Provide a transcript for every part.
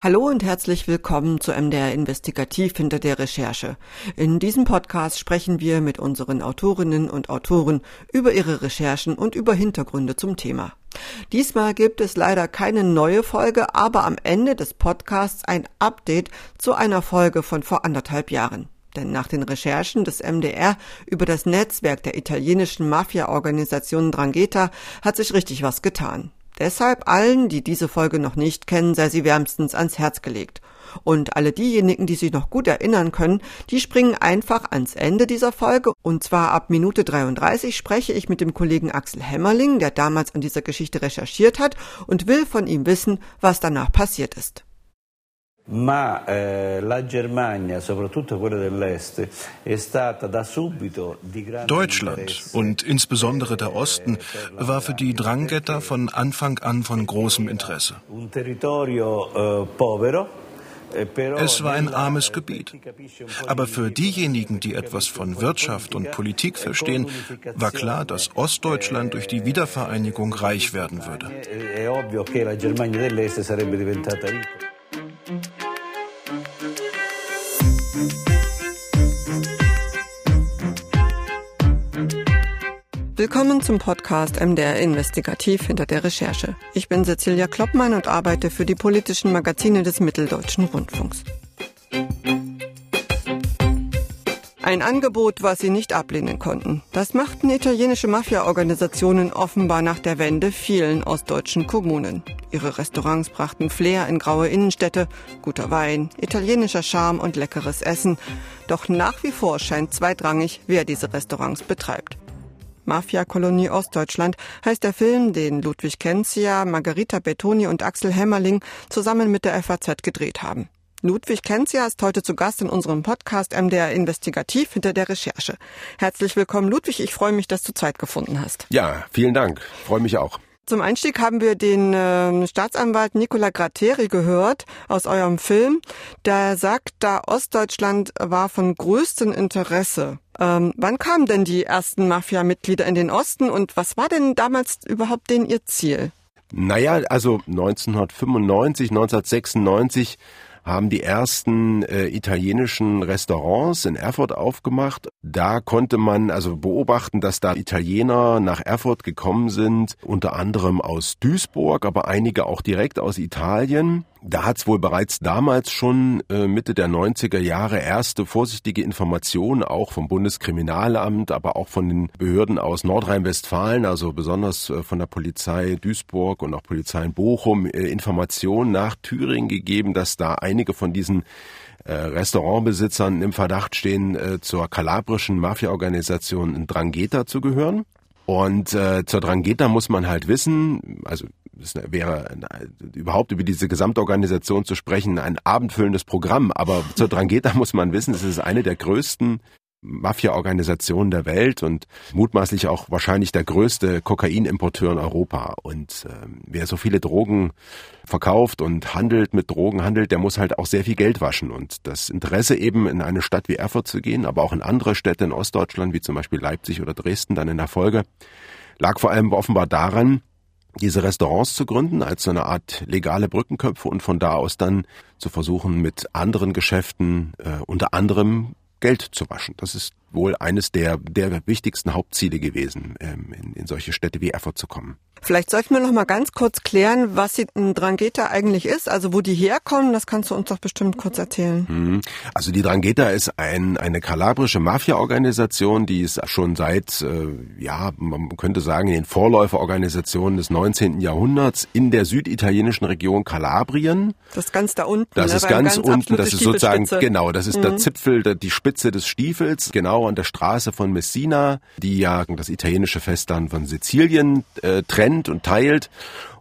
Hallo und herzlich willkommen zu MDR Investigativ hinter der Recherche. In diesem Podcast sprechen wir mit unseren Autorinnen und Autoren über ihre Recherchen und über Hintergründe zum Thema. Diesmal gibt es leider keine neue Folge, aber am Ende des Podcasts ein Update zu einer Folge von vor anderthalb Jahren. Denn nach den Recherchen des MDR über das Netzwerk der italienischen Mafia-Organisation Drangheta hat sich richtig was getan. Deshalb allen, die diese Folge noch nicht kennen, sei sie wärmstens ans Herz gelegt. Und alle diejenigen, die sich noch gut erinnern können, die springen einfach ans Ende dieser Folge. Und zwar ab Minute 33 spreche ich mit dem Kollegen Axel Hämmerling, der damals an dieser Geschichte recherchiert hat und will von ihm wissen, was danach passiert ist. Ma eh, la Germania, soprattutto quella dell'Est, è stata da subito di grande Deutschland und insbesondere der Osten war für die Drangheta von Anfang an von großem Interesse. Un territorio eh, povero. eh, Es war ein armes Gebiet. Aber für diejenigen, die etwas von Wirtschaft und Politik verstehen, war klar, dass Ostdeutschland durch die Wiedervereinigung reich werden würde. Willkommen zum Podcast MDR Investigativ hinter der Recherche. Ich bin Cecilia Kloppmann und arbeite für die politischen Magazine des Mitteldeutschen Rundfunks. Ein Angebot, was sie nicht ablehnen konnten. Das machten italienische Mafia-Organisationen offenbar nach der Wende vielen ostdeutschen Kommunen. Ihre Restaurants brachten Flair in graue Innenstädte, guter Wein, italienischer Charme und leckeres Essen. Doch nach wie vor scheint zweitrangig, wer diese Restaurants betreibt. Mafia-Kolonie Ostdeutschland heißt der Film, den Ludwig Kenzia, Margarita Bettoni und Axel Hämmerling zusammen mit der FAZ gedreht haben. Ludwig Kenzia ist heute zu Gast in unserem Podcast MDR Investigativ hinter der Recherche. Herzlich willkommen, Ludwig. Ich freue mich, dass du Zeit gefunden hast. Ja, vielen Dank. Freue mich auch. Zum Einstieg haben wir den ähm, Staatsanwalt Nicola Gratteri gehört aus eurem Film. Der sagt, da Ostdeutschland war von größtem Interesse. Ähm, wann kamen denn die ersten Mafia-Mitglieder in den Osten und was war denn damals überhaupt denn ihr Ziel? Naja, also 1995, 1996 haben die ersten äh, italienischen Restaurants in Erfurt aufgemacht. Da konnte man also beobachten, dass da Italiener nach Erfurt gekommen sind, unter anderem aus Duisburg, aber einige auch direkt aus Italien. Da hat es wohl bereits damals schon äh, Mitte der 90er Jahre erste vorsichtige Informationen auch vom Bundeskriminalamt, aber auch von den Behörden aus Nordrhein-Westfalen, also besonders äh, von der Polizei Duisburg und auch Polizei in Bochum, äh, Informationen nach Thüringen gegeben, dass da einige von diesen äh, Restaurantbesitzern im Verdacht stehen, äh, zur kalabrischen Mafia-Organisation Drangheta zu gehören. Und äh, zur Drangheta muss man halt wissen, also es wäre äh, überhaupt über diese Gesamtorganisation zu sprechen ein abendfüllendes Programm, aber zur Drangheta muss man wissen, es ist eine der größten Mafia-Organisationen der Welt und mutmaßlich auch wahrscheinlich der größte Kokainimporteur in Europa. Und ähm, wer so viele Drogen verkauft und handelt mit Drogen handelt, der muss halt auch sehr viel Geld waschen. Und das Interesse eben in eine Stadt wie Erfurt zu gehen, aber auch in andere Städte in Ostdeutschland, wie zum Beispiel Leipzig oder Dresden dann in der Folge, lag vor allem offenbar daran, diese Restaurants zu gründen als so eine Art legale Brückenköpfe und von da aus dann zu versuchen, mit anderen Geschäften, äh, unter anderem Geld zu waschen. Das ist wohl eines der, der wichtigsten Hauptziele gewesen, ähm, in, in solche Städte wie Erfurt zu kommen. Vielleicht sollten wir noch mal ganz kurz klären, was die Drangheta eigentlich ist, also wo die herkommen. Das kannst du uns doch bestimmt kurz erzählen. Mhm. Also die Drangheta ist ein, eine kalabrische Mafia-Organisation, die ist schon seit, äh, ja, man könnte sagen, in den Vorläuferorganisationen des 19. Jahrhunderts in der süditalienischen Region Kalabrien. Das ist ganz da unten. Das ne, ist beim ganz, unten, das ist sozusagen, genau, das ist der Zipfel, die Spitze des Stiefels, genau an der Straße von Messina, die ja das italienische Fest dann von Sizilien äh, trennt und teilt.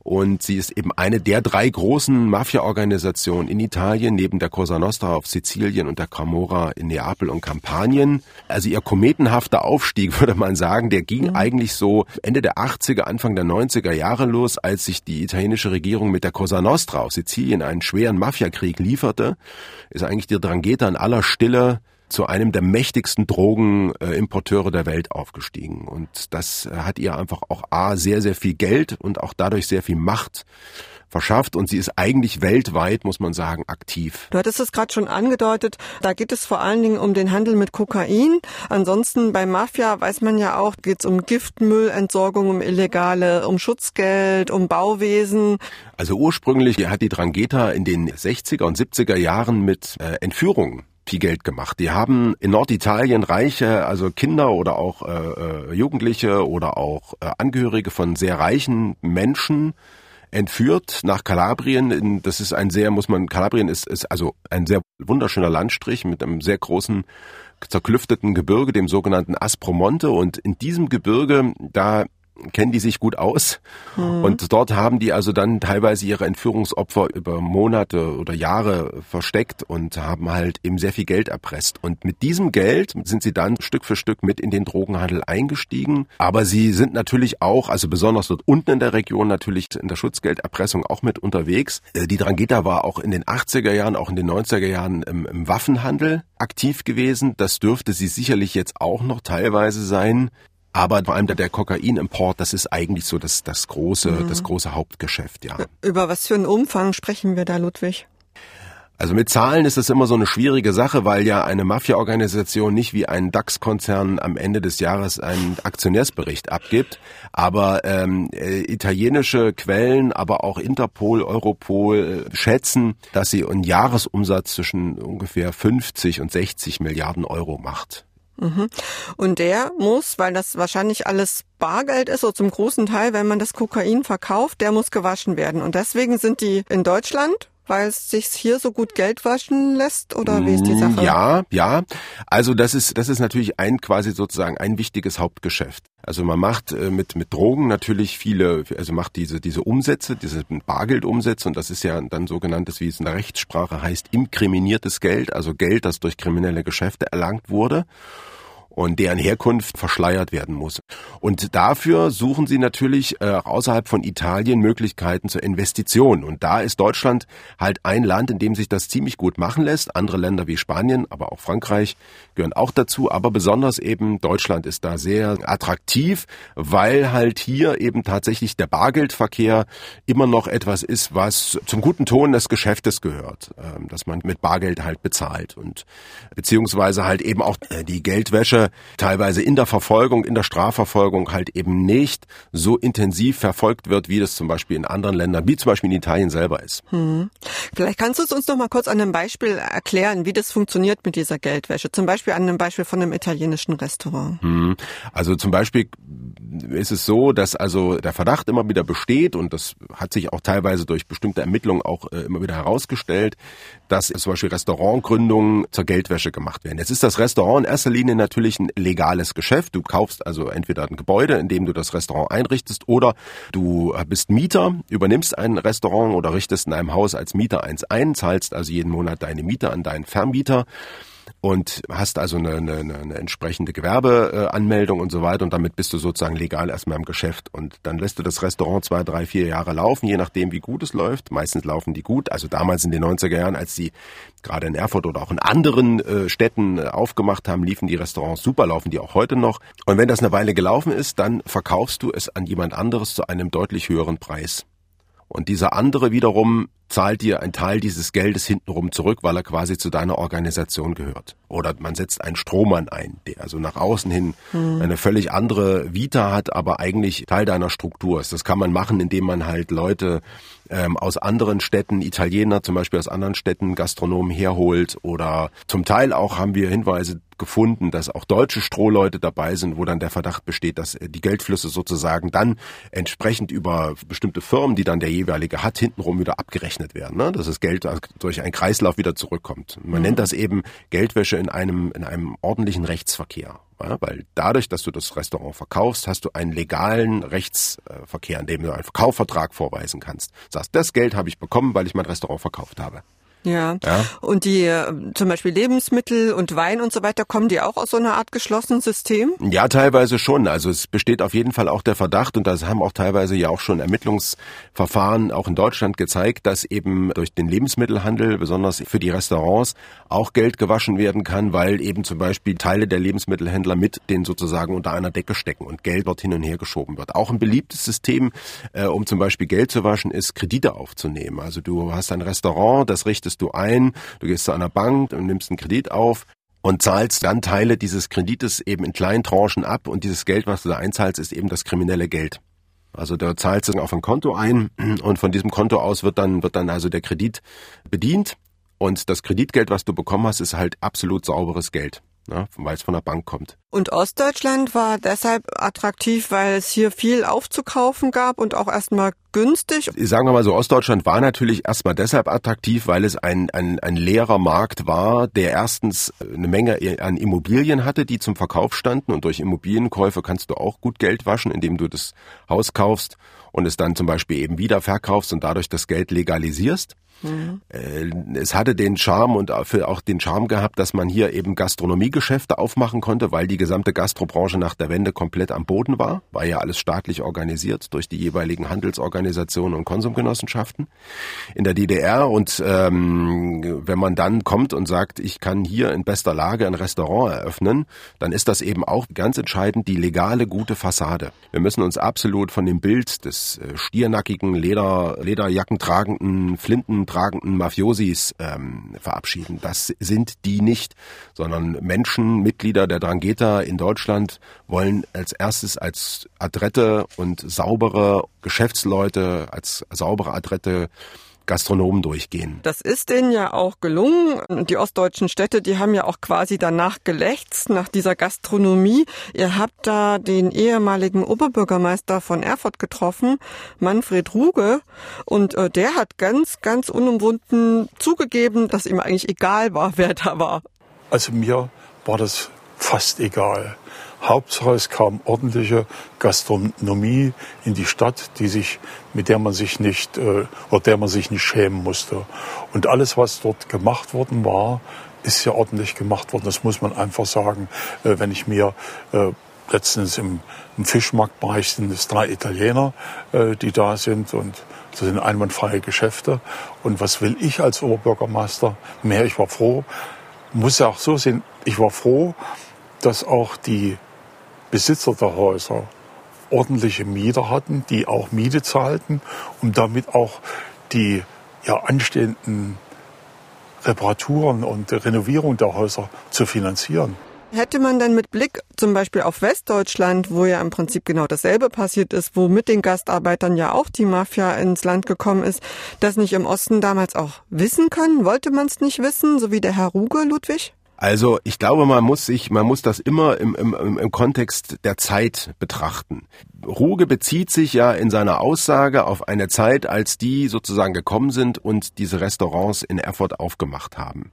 Und sie ist eben eine der drei großen Mafia-Organisationen in Italien, neben der Cosa Nostra auf Sizilien und der Camorra in Neapel und Kampanien. Also ihr kometenhafter Aufstieg, würde man sagen, der ging eigentlich so Ende der 80er, Anfang der 90er Jahre los, als sich die italienische Regierung mit der Cosa Nostra auf Sizilien einen schweren Mafiakrieg lieferte, ist eigentlich die Drangheta in aller Stille zu einem der mächtigsten Drogenimporteure der Welt aufgestiegen. Und das hat ihr einfach auch A, sehr, sehr viel Geld und auch dadurch sehr viel Macht verschafft und sie ist eigentlich weltweit, muss man sagen, aktiv. Du hattest es gerade schon angedeutet, da geht es vor allen Dingen um den Handel mit Kokain. Ansonsten bei Mafia weiß man ja auch, geht es um Giftmüllentsorgung, um illegale, um Schutzgeld, um Bauwesen. Also ursprünglich hat die Drangheta in den 60er und 70er Jahren mit äh, Entführungen viel Geld gemacht. Die haben in Norditalien reiche, also Kinder oder auch äh, äh Jugendliche oder auch äh, Angehörige von sehr reichen Menschen entführt nach Kalabrien. Das ist ein sehr, muss man, Kalabrien ist, ist also ein sehr wunderschöner Landstrich mit einem sehr großen zerklüfteten Gebirge, dem sogenannten Aspromonte. Und in diesem Gebirge, da kennen die sich gut aus. Mhm. Und dort haben die also dann teilweise ihre Entführungsopfer über Monate oder Jahre versteckt und haben halt eben sehr viel Geld erpresst. Und mit diesem Geld sind sie dann Stück für Stück mit in den Drogenhandel eingestiegen. Aber sie sind natürlich auch, also besonders dort unten in der Region natürlich in der Schutzgelderpressung auch mit unterwegs. Äh, die Drangheta war auch in den 80er Jahren, auch in den 90er Jahren im, im Waffenhandel aktiv gewesen. Das dürfte sie sicherlich jetzt auch noch teilweise sein. Aber vor allem der, der Kokainimport, das ist eigentlich so das, das große, mhm. das große Hauptgeschäft, ja. Über was für einen Umfang sprechen wir da, Ludwig? Also mit Zahlen ist es immer so eine schwierige Sache, weil ja eine Mafia-Organisation nicht wie ein DAX-Konzern am Ende des Jahres einen Aktionärsbericht abgibt. Aber ähm, äh, italienische Quellen, aber auch Interpol, Europol äh, schätzen, dass sie einen Jahresumsatz zwischen ungefähr 50 und 60 Milliarden Euro macht. Mhm. Und der muss, weil das wahrscheinlich alles Bargeld ist, so zum großen Teil, wenn man das Kokain verkauft, der muss gewaschen werden. Und deswegen sind die in Deutschland weil es sich hier so gut Geld waschen lässt oder wie ist die Sache? Ja, ja. Also das ist das ist natürlich ein quasi sozusagen ein wichtiges Hauptgeschäft. Also man macht äh, mit mit Drogen natürlich viele, also macht diese diese Umsätze, diese Bargeldumsätze und das ist ja dann sogenanntes, wie es in der Rechtssprache heißt, inkriminiertes Geld, also Geld, das durch kriminelle Geschäfte erlangt wurde und deren Herkunft verschleiert werden muss. Und dafür suchen sie natürlich äh, außerhalb von Italien Möglichkeiten zur Investition. Und da ist Deutschland halt ein Land, in dem sich das ziemlich gut machen lässt. Andere Länder wie Spanien, aber auch Frankreich gehören auch dazu. Aber besonders eben Deutschland ist da sehr attraktiv, weil halt hier eben tatsächlich der Bargeldverkehr immer noch etwas ist, was zum guten Ton des Geschäftes gehört, äh, dass man mit Bargeld halt bezahlt und beziehungsweise halt eben auch äh, die Geldwäsche teilweise in der Verfolgung, in der Strafverfolgung halt eben nicht so intensiv verfolgt wird, wie das zum Beispiel in anderen Ländern, wie zum Beispiel in Italien selber ist. Hm. Vielleicht kannst du es uns noch mal kurz an einem Beispiel erklären, wie das funktioniert mit dieser Geldwäsche. Zum Beispiel an einem Beispiel von einem italienischen Restaurant. Hm. Also zum Beispiel ist es so, dass also der Verdacht immer wieder besteht und das hat sich auch teilweise durch bestimmte Ermittlungen auch äh, immer wieder herausgestellt, dass zum Beispiel Restaurantgründungen zur Geldwäsche gemacht werden. Jetzt ist das Restaurant in erster Linie natürlich ein legales Geschäft. Du kaufst also entweder ein Gebäude, in dem du das Restaurant einrichtest, oder du bist Mieter, übernimmst ein Restaurant oder richtest in einem Haus als Mieter eins ein, zahlst also jeden Monat deine Miete an deinen Vermieter und hast also eine, eine, eine entsprechende Gewerbeanmeldung und so weiter und damit bist du sozusagen legal erstmal im Geschäft und dann lässt du das Restaurant zwei, drei, vier Jahre laufen, je nachdem wie gut es läuft. Meistens laufen die gut. Also damals in den 90er Jahren, als die gerade in Erfurt oder auch in anderen äh, Städten äh, aufgemacht haben, liefen die Restaurants super, laufen die auch heute noch. Und wenn das eine Weile gelaufen ist, dann verkaufst du es an jemand anderes zu einem deutlich höheren Preis. Und dieser andere wiederum zahlt dir einen Teil dieses Geldes hintenrum zurück, weil er quasi zu deiner Organisation gehört. Oder man setzt einen Strohmann ein, der also nach außen hin hm. eine völlig andere Vita hat, aber eigentlich Teil deiner Struktur ist. Das kann man machen, indem man halt Leute ähm, aus anderen Städten, Italiener zum Beispiel aus anderen Städten, Gastronomen herholt oder zum Teil auch haben wir Hinweise gefunden, dass auch deutsche Strohleute dabei sind, wo dann der Verdacht besteht, dass die Geldflüsse sozusagen dann entsprechend über bestimmte Firmen, die dann der jeweilige hat, hintenrum wieder abgerechnet werden. Ne? Dass das Geld durch einen Kreislauf wieder zurückkommt. Man mhm. nennt das eben Geldwäsche in einem, in einem ordentlichen Rechtsverkehr. Ja, weil dadurch, dass du das Restaurant verkaufst, hast du einen legalen Rechtsverkehr, in dem du einen Kaufvertrag vorweisen kannst. Sagst, das Geld habe ich bekommen, weil ich mein Restaurant verkauft habe. Ja. ja. Und die äh, zum Beispiel Lebensmittel und Wein und so weiter, kommen die auch aus so einer Art geschlossenen System? Ja, teilweise schon. Also es besteht auf jeden Fall auch der Verdacht und das haben auch teilweise ja auch schon Ermittlungsverfahren auch in Deutschland gezeigt, dass eben durch den Lebensmittelhandel, besonders für die Restaurants, auch Geld gewaschen werden kann, weil eben zum Beispiel Teile der Lebensmittelhändler mit den sozusagen unter einer Decke stecken und Geld dort hin und her geschoben wird. Auch ein beliebtes System, äh, um zum Beispiel Geld zu waschen, ist Kredite aufzunehmen. Also du hast ein Restaurant, das richtest du ein, du gehst zu einer Bank und nimmst einen Kredit auf und zahlst dann Teile dieses Kredites eben in kleinen Tranchen ab und dieses Geld, was du da einzahlst, ist eben das kriminelle Geld. Also da zahlst du auf ein Konto ein und von diesem Konto aus wird dann, wird dann also der Kredit bedient und das Kreditgeld, was du bekommen hast, ist halt absolut sauberes Geld ne, weil es von der Bank kommt. Und Ostdeutschland war deshalb attraktiv, weil es hier viel aufzukaufen gab und auch erstmal günstig. Sagen wir mal so, Ostdeutschland war natürlich erstmal deshalb attraktiv, weil es ein, ein, ein leerer Markt war, der erstens eine Menge an Immobilien hatte, die zum Verkauf standen und durch Immobilienkäufe kannst du auch gut Geld waschen, indem du das Haus kaufst und es dann zum Beispiel eben wieder verkaufst und dadurch das Geld legalisierst. Mhm. Es hatte den Charme und auch den Charme gehabt, dass man hier eben Gastronomiegeschäfte aufmachen konnte, weil die gesamte Gastrobranche nach der Wende komplett am Boden war. War ja alles staatlich organisiert durch die jeweiligen Handelsorganisationen und Konsumgenossenschaften in der DDR. Und ähm, wenn man dann kommt und sagt, ich kann hier in bester Lage ein Restaurant eröffnen, dann ist das eben auch ganz entscheidend die legale, gute Fassade. Wir müssen uns absolut von dem Bild des äh, stiernackigen, Leder, Lederjacken tragenden, Flinten tragenden Mafiosis ähm, verabschieden. Das sind die nicht, sondern Menschen, Mitglieder der Drangheta in Deutschland wollen als erstes als adrette und saubere Geschäftsleute, als saubere, adrette Gastronomen durchgehen. Das ist denen ja auch gelungen. Die ostdeutschen Städte, die haben ja auch quasi danach gelächzt, nach dieser Gastronomie. Ihr habt da den ehemaligen Oberbürgermeister von Erfurt getroffen, Manfred Ruge, und äh, der hat ganz, ganz unumwunden zugegeben, dass ihm eigentlich egal war, wer da war. Also mir war das fast egal. Hauptsache es kam ordentliche Gastronomie in die Stadt, die sich, mit der man sich nicht, äh, oder der man sich nicht schämen musste. Und alles, was dort gemacht worden war, ist ja ordentlich gemacht worden. Das muss man einfach sagen. Äh, wenn ich mir äh, letztens im, im Fischmarktbereich sind es drei Italiener, äh, die da sind und das sind einwandfreie Geschäfte. Und was will ich als Oberbürgermeister mehr? Ich war froh, muss ja auch so sehen, ich war froh, dass auch die Besitzer der Häuser ordentliche Mieter hatten, die auch Miete zahlten, um damit auch die ja, anstehenden Reparaturen und Renovierung der Häuser zu finanzieren. Hätte man denn mit Blick zum Beispiel auf Westdeutschland, wo ja im Prinzip genau dasselbe passiert ist, wo mit den Gastarbeitern ja auch die Mafia ins Land gekommen ist, das nicht im Osten damals auch wissen können? Wollte man es nicht wissen, so wie der Herr Ruge, Ludwig? Also ich glaube, man muss sich, man muss das immer im, im, im Kontext der Zeit betrachten. Ruge bezieht sich ja in seiner Aussage auf eine Zeit, als die sozusagen gekommen sind und diese Restaurants in Erfurt aufgemacht haben.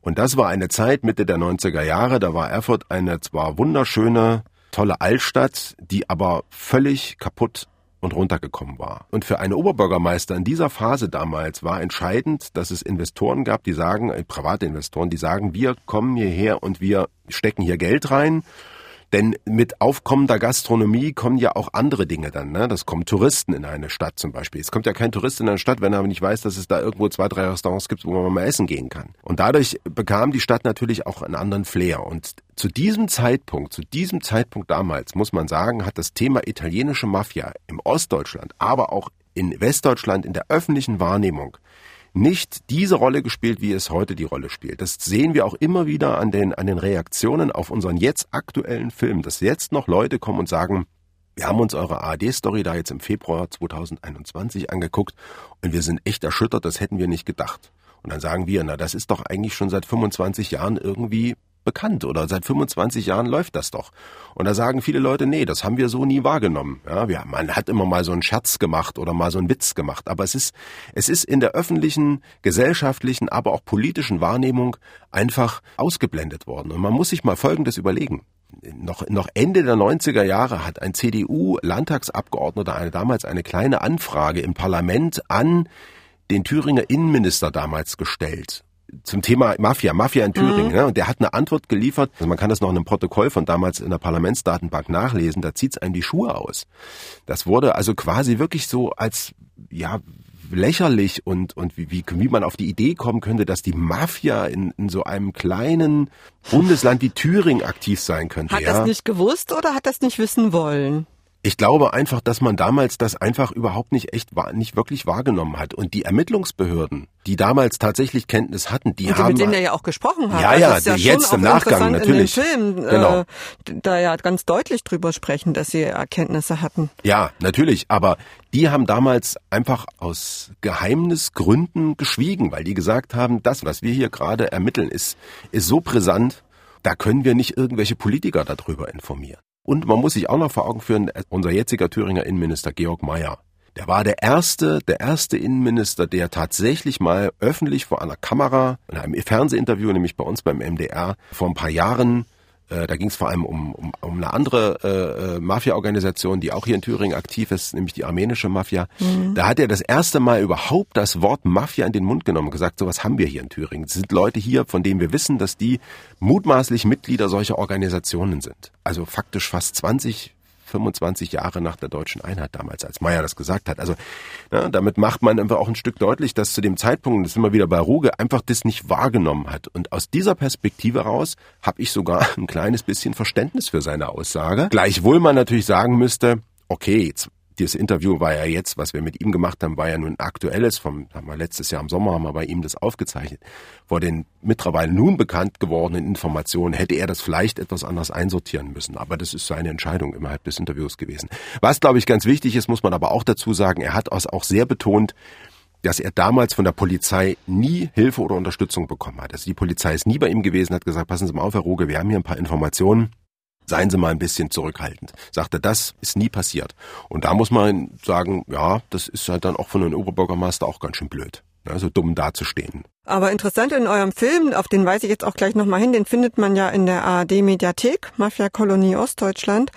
Und das war eine Zeit Mitte der 90er Jahre, da war Erfurt eine zwar wunderschöne, tolle Altstadt, die aber völlig kaputt und runtergekommen war. Und für einen Oberbürgermeister in dieser Phase damals war entscheidend, dass es Investoren gab, die sagen, äh, private Investoren, die sagen, wir kommen hierher und wir stecken hier Geld rein denn mit aufkommender Gastronomie kommen ja auch andere Dinge dann. Ne? Das kommen Touristen in eine Stadt zum Beispiel. Es kommt ja kein Tourist in eine Stadt, wenn er aber nicht weiß, dass es da irgendwo zwei, drei Restaurants gibt, wo man mal essen gehen kann. Und dadurch bekam die Stadt natürlich auch einen anderen Flair. Und zu diesem Zeitpunkt, zu diesem Zeitpunkt damals, muss man sagen, hat das Thema italienische Mafia im Ostdeutschland, aber auch in Westdeutschland in der öffentlichen Wahrnehmung nicht diese Rolle gespielt, wie es heute die Rolle spielt. Das sehen wir auch immer wieder an den, an den Reaktionen auf unseren jetzt aktuellen Film, dass jetzt noch Leute kommen und sagen, wir haben uns eure ARD-Story da jetzt im Februar 2021 angeguckt und wir sind echt erschüttert, das hätten wir nicht gedacht. Und dann sagen wir, na, das ist doch eigentlich schon seit 25 Jahren irgendwie bekannt oder seit 25 Jahren läuft das doch. Und da sagen viele Leute, nee, das haben wir so nie wahrgenommen. Ja, wir, man hat immer mal so einen Scherz gemacht oder mal so einen Witz gemacht, aber es ist, es ist in der öffentlichen, gesellschaftlichen, aber auch politischen Wahrnehmung einfach ausgeblendet worden. Und man muss sich mal Folgendes überlegen. Noch, noch Ende der 90er Jahre hat ein CDU-Landtagsabgeordneter eine, damals eine kleine Anfrage im Parlament an den Thüringer Innenminister damals gestellt zum Thema Mafia, Mafia in Thüringen. Mhm. Ne? Und der hat eine Antwort geliefert. Also man kann das noch in einem Protokoll von damals in der Parlamentsdatenbank nachlesen. Da zieht's einem die Schuhe aus. Das wurde also quasi wirklich so als ja lächerlich und und wie, wie, wie man auf die Idee kommen könnte, dass die Mafia in, in so einem kleinen Bundesland wie Thüringen aktiv sein könnte. Hat ja? das nicht gewusst oder hat das nicht wissen wollen? Ich glaube einfach, dass man damals das einfach überhaupt nicht echt nicht wirklich wahrgenommen hat. Und die Ermittlungsbehörden, die damals tatsächlich Kenntnis hatten, die und haben. Mit denen er ja auch gesprochen hat. Ja, ja, also ja jetzt im Nachgang natürlich. In Film, genau. Äh, da ja ganz deutlich drüber sprechen, dass sie Erkenntnisse hatten. Ja, natürlich. Aber die haben damals einfach aus Geheimnisgründen geschwiegen, weil die gesagt haben, das, was wir hier gerade ermitteln, ist, ist so brisant, da können wir nicht irgendwelche Politiker darüber informieren. Und man muss sich auch noch vor Augen führen, unser jetziger Thüringer Innenminister Georg Mayer, der war der erste, der erste Innenminister, der tatsächlich mal öffentlich vor einer Kamera, in einem Fernsehinterview, nämlich bei uns beim MDR, vor ein paar Jahren äh, da ging es vor allem um, um, um eine andere äh, äh, Mafia-Organisation, die auch hier in Thüringen aktiv ist, nämlich die armenische Mafia. Mhm. Da hat er das erste Mal überhaupt das Wort Mafia in den Mund genommen und gesagt, sowas haben wir hier in Thüringen. Es sind Leute hier, von denen wir wissen, dass die mutmaßlich Mitglieder solcher Organisationen sind. Also faktisch fast 20 25 Jahre nach der deutschen Einheit damals, als Meyer das gesagt hat. Also ja, damit macht man einfach auch ein Stück deutlich, dass zu dem Zeitpunkt, das sind wir wieder bei Ruge, einfach das nicht wahrgenommen hat. Und aus dieser Perspektive raus habe ich sogar ein kleines bisschen Verständnis für seine Aussage. Gleichwohl man natürlich sagen müsste, okay, jetzt dieses Interview war ja jetzt, was wir mit ihm gemacht haben, war ja nun aktuelles. Vom, haben wir letztes Jahr im Sommer haben wir bei ihm das aufgezeichnet. Vor den mittlerweile nun bekannt gewordenen Informationen hätte er das vielleicht etwas anders einsortieren müssen. Aber das ist seine Entscheidung innerhalb des Interviews gewesen. Was, glaube ich, ganz wichtig ist, muss man aber auch dazu sagen, er hat auch sehr betont, dass er damals von der Polizei nie Hilfe oder Unterstützung bekommen hat. Also die Polizei ist nie bei ihm gewesen, hat gesagt, passen Sie mal auf, Herr Ruge, wir haben hier ein paar Informationen seien Sie mal ein bisschen zurückhaltend. Sagte, das ist nie passiert. Und da muss man sagen, ja, das ist halt dann auch von einem Oberbürgermeister auch ganz schön blöd. Also dumm dazustehen. Aber interessant in eurem Film, auf den weise ich jetzt auch gleich nochmal hin, den findet man ja in der ARD-Mediathek, Mafia-Kolonie Ostdeutschland.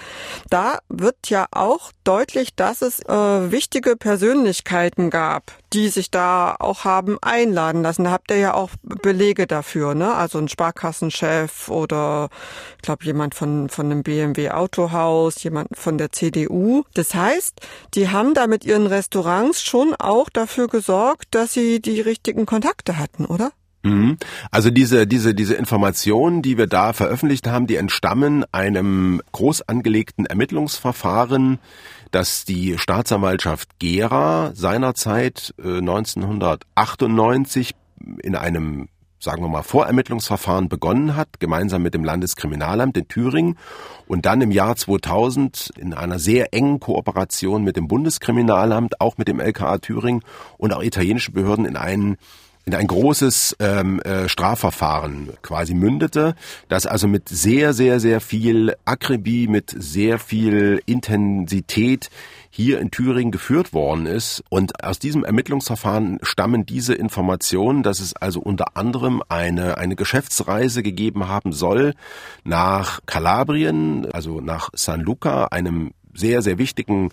Da wird ja auch deutlich, dass es äh, wichtige Persönlichkeiten gab, die sich da auch haben einladen lassen. Da habt ihr ja auch Belege dafür, ne? Also ein Sparkassenchef oder ich glaube jemand von, von einem BMW Autohaus, jemand von der CDU. Das heißt, die haben da mit ihren Restaurants schon auch dafür gesorgt, dass sie die richtigen Kontakte hatten, oder? Mhm. Also diese, diese, diese Informationen, die wir da veröffentlicht haben, die entstammen einem groß angelegten Ermittlungsverfahren, das die Staatsanwaltschaft Gera seinerzeit äh, 1998 in einem sagen wir mal, Vorermittlungsverfahren begonnen hat, gemeinsam mit dem Landeskriminalamt in Thüringen und dann im Jahr 2000 in einer sehr engen Kooperation mit dem Bundeskriminalamt, auch mit dem LKA Thüringen und auch italienischen Behörden in einen in ein großes ähm, äh, Strafverfahren quasi mündete, das also mit sehr, sehr, sehr viel Akribie, mit sehr viel Intensität hier in Thüringen geführt worden ist. Und aus diesem Ermittlungsverfahren stammen diese Informationen, dass es also unter anderem eine, eine Geschäftsreise gegeben haben soll nach Kalabrien, also nach San Luca, einem sehr, sehr wichtigen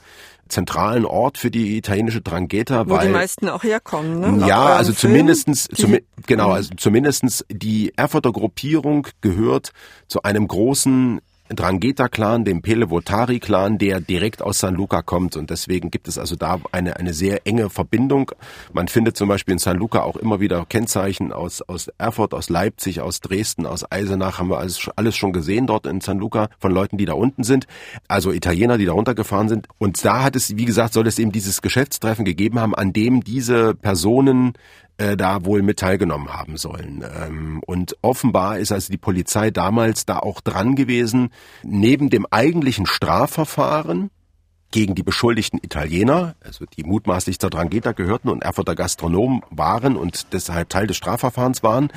zentralen Ort für die italienische Drangheta. Wo weil, die meisten auch herkommen, ne? Ja, also Film, zumindestens, zum, genau, mhm. also zumindestens die Erfurter Gruppierung gehört zu einem großen Drangheta-Clan, dem Pelevotari-Clan, der direkt aus San Luca kommt. Und deswegen gibt es also da eine, eine sehr enge Verbindung. Man findet zum Beispiel in San Luca auch immer wieder Kennzeichen aus, aus Erfurt, aus Leipzig, aus Dresden, aus Eisenach. Haben wir alles, alles schon gesehen dort in San Luca von Leuten, die da unten sind. Also Italiener, die da runtergefahren sind. Und da hat es, wie gesagt, soll es eben dieses Geschäftstreffen gegeben haben, an dem diese Personen äh, da wohl mit teilgenommen haben sollen. Ähm, und offenbar ist also die Polizei damals da auch dran gewesen, neben dem eigentlichen Strafverfahren gegen die beschuldigten Italiener, also die mutmaßlich zur Drangheta gehörten und Erfurter Gastronomen waren und deshalb Teil des Strafverfahrens waren,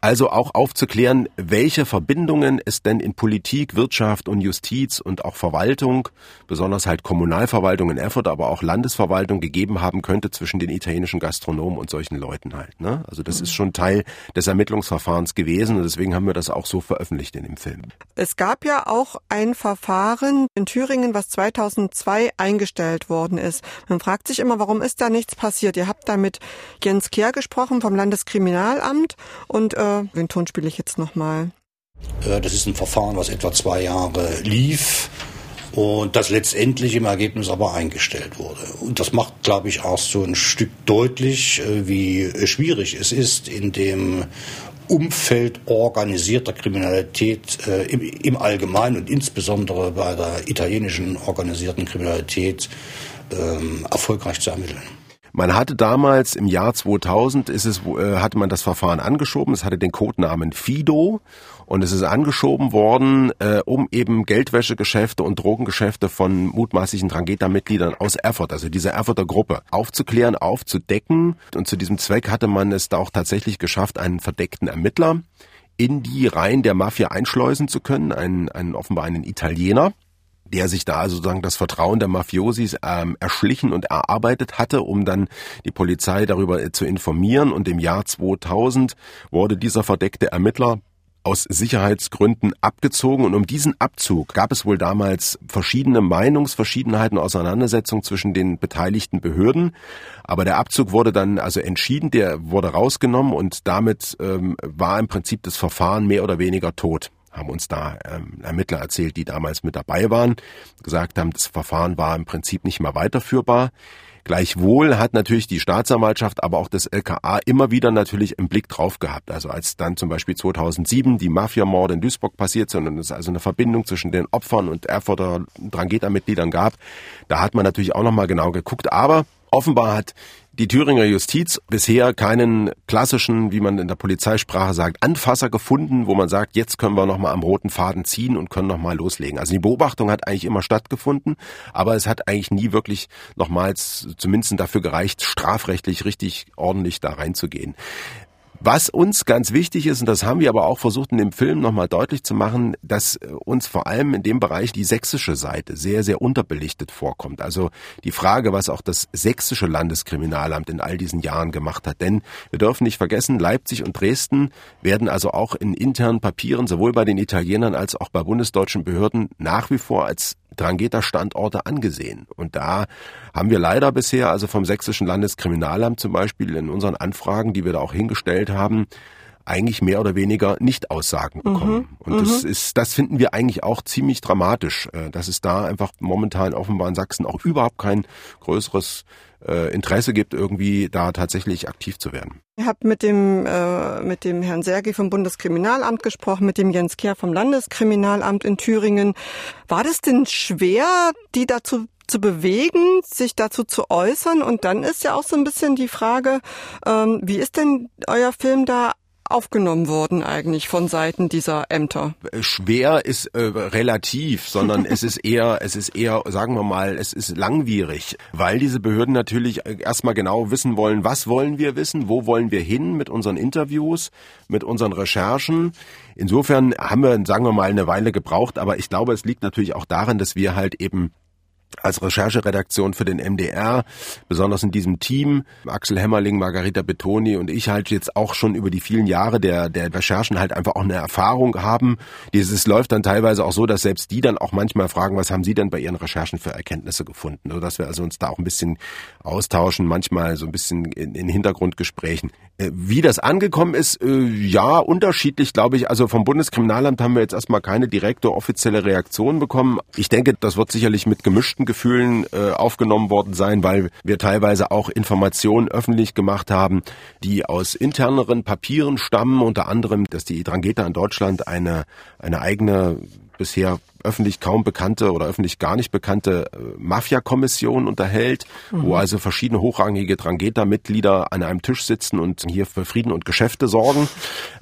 Also auch aufzuklären, welche Verbindungen es denn in Politik, Wirtschaft und Justiz und auch Verwaltung, besonders halt Kommunalverwaltung in Erfurt, aber auch Landesverwaltung gegeben haben könnte zwischen den italienischen Gastronomen und solchen Leuten halt. Ne? Also das ist schon Teil des Ermittlungsverfahrens gewesen und deswegen haben wir das auch so veröffentlicht in dem Film. Es gab ja auch ein Verfahren in Thüringen, was 2002 eingestellt worden ist. Man fragt sich immer, warum ist da nichts passiert? Ihr habt da mit Jens Kehr gesprochen vom Landeskriminalamt und äh, den Ton spiele ich jetzt nochmal. Äh, das ist ein Verfahren, was etwa zwei Jahre lief und das letztendlich im Ergebnis aber eingestellt wurde. Und das macht, glaube ich, auch so ein Stück deutlich, äh, wie schwierig es ist, in dem Umfeld organisierter Kriminalität äh, im, im Allgemeinen und insbesondere bei der italienischen organisierten Kriminalität ähm, erfolgreich zu ermitteln. Man hatte damals im Jahr 2000 ist es, äh, hatte man das Verfahren angeschoben. Es hatte den Codenamen Fido und es ist angeschoben worden, äh, um eben Geldwäschegeschäfte und Drogengeschäfte von mutmaßlichen Drangheta-Mitgliedern aus Erfurt, also dieser Erfurter Gruppe, aufzuklären, aufzudecken. Und zu diesem Zweck hatte man es da auch tatsächlich geschafft, einen verdeckten Ermittler in die Reihen der Mafia einschleusen zu können, einen, einen offenbar einen Italiener der sich da sozusagen das Vertrauen der Mafiosis ähm, erschlichen und erarbeitet hatte, um dann die Polizei darüber äh, zu informieren. Und im Jahr 2000 wurde dieser verdeckte Ermittler aus Sicherheitsgründen abgezogen und um diesen Abzug gab es wohl damals verschiedene Meinungsverschiedenheiten, Auseinandersetzungen zwischen den beteiligten Behörden. Aber der Abzug wurde dann also entschieden, der wurde rausgenommen und damit ähm, war im Prinzip das Verfahren mehr oder weniger tot haben uns da ähm, Ermittler erzählt, die damals mit dabei waren, gesagt haben, das Verfahren war im Prinzip nicht mehr weiterführbar. Gleichwohl hat natürlich die Staatsanwaltschaft, aber auch das LKA immer wieder natürlich im Blick drauf gehabt. Also als dann zum Beispiel 2007 die Mafiamorde in Duisburg passiert sind und es also eine Verbindung zwischen den Opfern und Erfurter Drangheta-Mitgliedern gab, da hat man natürlich auch nochmal genau geguckt. Aber offenbar hat die Thüringer Justiz bisher keinen klassischen, wie man in der Polizeisprache sagt, Anfasser gefunden, wo man sagt, jetzt können wir nochmal am roten Faden ziehen und können nochmal loslegen. Also die Beobachtung hat eigentlich immer stattgefunden, aber es hat eigentlich nie wirklich nochmals zumindest dafür gereicht, strafrechtlich richtig ordentlich da reinzugehen. Was uns ganz wichtig ist, und das haben wir aber auch versucht in dem Film nochmal deutlich zu machen, dass äh, uns vor allem in dem Bereich die sächsische Seite sehr, sehr unterbelichtet vorkommt. Also die Frage, was auch das sächsische Landeskriminalamt in all diesen Jahren gemacht hat. Denn wir dürfen nicht vergessen, Leipzig und Dresden werden also auch in internen Papieren, sowohl bei den Italienern als auch bei bundesdeutschen Behörden, nach wie vor als Drangheta-Standorte angesehen. Und da haben wir leider bisher, also vom Sächsischen Landeskriminalamt zum Beispiel, in unseren Anfragen, die wir da auch hingestellt haben, eigentlich mehr oder weniger nicht Aussagen bekommen. Mhm. Und mhm. das ist, das finden wir eigentlich auch ziemlich dramatisch, äh, dass es da einfach momentan offenbar in Sachsen auch überhaupt kein größeres äh, Interesse gibt, irgendwie da tatsächlich aktiv zu werden. Ihr habt mit dem, äh, mit dem Herrn Sergi vom Bundeskriminalamt gesprochen, mit dem Jens Kehr vom Landeskriminalamt in Thüringen. War das denn schwer, die dazu zu bewegen, sich dazu zu äußern? Und dann ist ja auch so ein bisschen die Frage, ähm, wie ist denn euer Film da aufgenommen worden eigentlich von Seiten dieser Ämter? Schwer ist äh, relativ, sondern es ist eher, es ist eher, sagen wir mal, es ist langwierig, weil diese Behörden natürlich erstmal genau wissen wollen, was wollen wir wissen, wo wollen wir hin mit unseren Interviews, mit unseren Recherchen. Insofern haben wir, sagen wir mal, eine Weile gebraucht, aber ich glaube, es liegt natürlich auch daran, dass wir halt eben als Rechercheredaktion für den MDR, besonders in diesem Team, Axel Hämmerling, Margarita Betoni und ich halt jetzt auch schon über die vielen Jahre der, der Recherchen halt einfach auch eine Erfahrung haben. Dieses läuft dann teilweise auch so, dass selbst die dann auch manchmal fragen, was haben sie denn bei ihren Recherchen für Erkenntnisse gefunden? So dass wir also uns da auch ein bisschen austauschen, manchmal so ein bisschen in, in Hintergrundgesprächen. Äh, wie das angekommen ist, äh, ja, unterschiedlich, glaube ich. Also vom Bundeskriminalamt haben wir jetzt erstmal keine direkte offizielle Reaktion bekommen. Ich denke, das wird sicherlich mit gemischten Gefühlen äh, aufgenommen worden sein, weil wir teilweise auch Informationen öffentlich gemacht haben, die aus interneren Papieren stammen, unter anderem, dass die Drangheta in Deutschland eine, eine eigene bisher öffentlich kaum bekannte oder öffentlich gar nicht bekannte äh, Mafia-Kommission unterhält, mhm. wo also verschiedene hochrangige Drangheta-Mitglieder an einem Tisch sitzen und hier für Frieden und Geschäfte sorgen.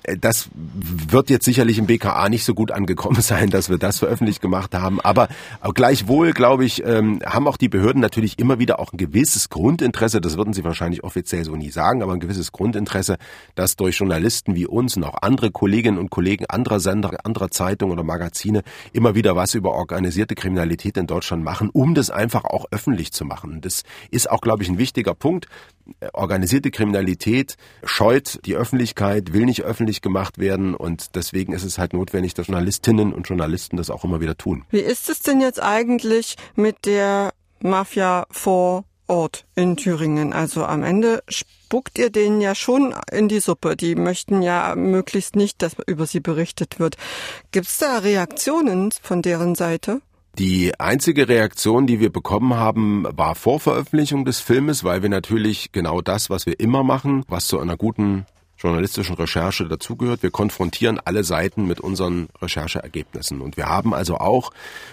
Äh, das wird jetzt sicherlich im BKA nicht so gut angekommen sein, dass wir das veröffentlicht gemacht haben. Aber gleichwohl, glaube ich, ähm, haben auch die Behörden natürlich immer wieder auch ein gewisses Grundinteresse, das würden sie wahrscheinlich offiziell so nie sagen, aber ein gewisses Grundinteresse, dass durch Journalisten wie uns und auch andere Kolleginnen und Kollegen anderer Sender, anderer Zeitungen oder Magazine immer wieder was über organisierte Kriminalität in Deutschland machen, um das einfach auch öffentlich zu machen. Das ist auch, glaube ich, ein wichtiger Punkt. Organisierte Kriminalität scheut die Öffentlichkeit, will nicht öffentlich gemacht werden und deswegen ist es halt notwendig, dass Journalistinnen und Journalisten das auch immer wieder tun. Wie ist es denn jetzt eigentlich mit der Mafia vor Ort in Thüringen? Also am Ende spuckt ihr denen ja schon in die Suppe. Die möchten ja möglichst nicht, dass über sie berichtet wird. Gibt es da Reaktionen von deren Seite? Die einzige Reaktion, die wir bekommen haben, war vor Veröffentlichung des Filmes, weil wir natürlich genau das, was wir immer machen, was zu einer guten journalistischen Recherche dazugehört. Wir konfrontieren alle Seiten mit unseren Rechercheergebnissen. Und wir haben also auch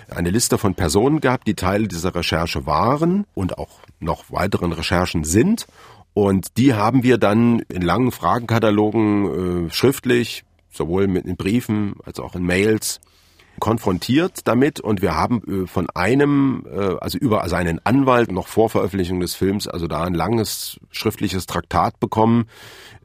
eine Liste von Personen gehabt, die Teile dieser Recherche waren und auch noch weiteren Recherchen sind. Und die haben wir dann in langen Fragenkatalogen äh, schriftlich, sowohl mit in Briefen als auch in Mails konfrontiert damit und wir haben äh, von einem, äh, also über seinen Anwalt noch vor Veröffentlichung des Films, also da ein langes schriftliches Traktat bekommen,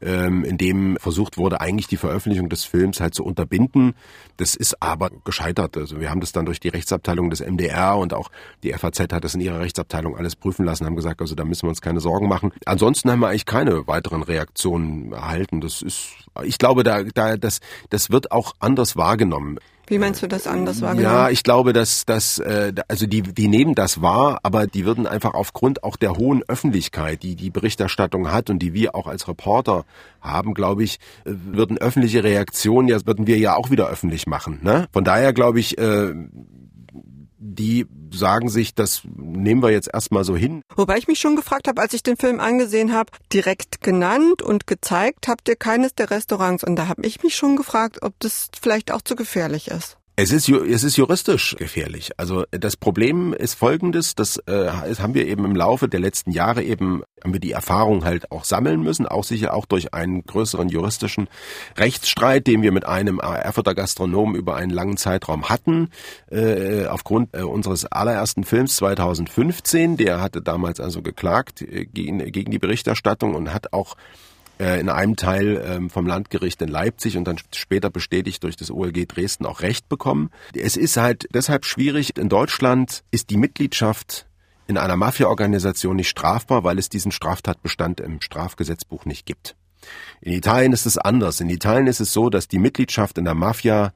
ähm, in dem versucht wurde, eigentlich die Veröffentlichung des Films halt zu unterbinden. Das ist aber gescheitert. Also wir haben das dann durch die Rechtsabteilung des MDR und auch die FAZ hat das in ihrer Rechtsabteilung alles prüfen lassen, haben gesagt, also da müssen wir uns keine Sorgen machen. Ansonsten haben wir eigentlich keine weiteren Reaktionen erhalten. Das ist, ich glaube, da, da, das, das wird auch anders wahrgenommen. Wie meinst du das anders wahrgenommen? Ja, ich glaube, dass dass äh, also die die nehmen das wahr, aber die würden einfach aufgrund auch der hohen Öffentlichkeit, die die Berichterstattung hat und die wir auch als Reporter haben, glaube ich, äh, würden öffentliche Reaktionen ja würden wir ja auch wieder öffentlich machen. Ne? Von daher glaube ich, äh, die sagen sich, das nehmen wir jetzt erstmal so hin. Wobei ich mich schon gefragt habe, als ich den Film angesehen habe, direkt genannt und gezeigt habt ihr keines der Restaurants. Und da habe ich mich schon gefragt, ob das vielleicht auch zu gefährlich ist. Es ist, es ist juristisch gefährlich. Also das Problem ist folgendes, das äh, haben wir eben im Laufe der letzten Jahre eben, haben wir die Erfahrung halt auch sammeln müssen, auch sicher auch durch einen größeren juristischen Rechtsstreit, den wir mit einem Erfurter Gastronomen über einen langen Zeitraum hatten, äh, aufgrund äh, unseres allerersten Films 2015. Der hatte damals also geklagt äh, gegen, gegen die Berichterstattung und hat auch äh, in einem Teil ähm, vom Landgericht in Leipzig und dann später bestätigt durch das OLG Dresden auch Recht bekommen. Es ist halt deshalb schwierig. In Deutschland ist die Mitgliedschaft in einer Mafia-Organisation nicht strafbar, weil es diesen Straftatbestand im Strafgesetzbuch nicht gibt. In Italien ist es anders. In Italien ist es so, dass die Mitgliedschaft in der Mafia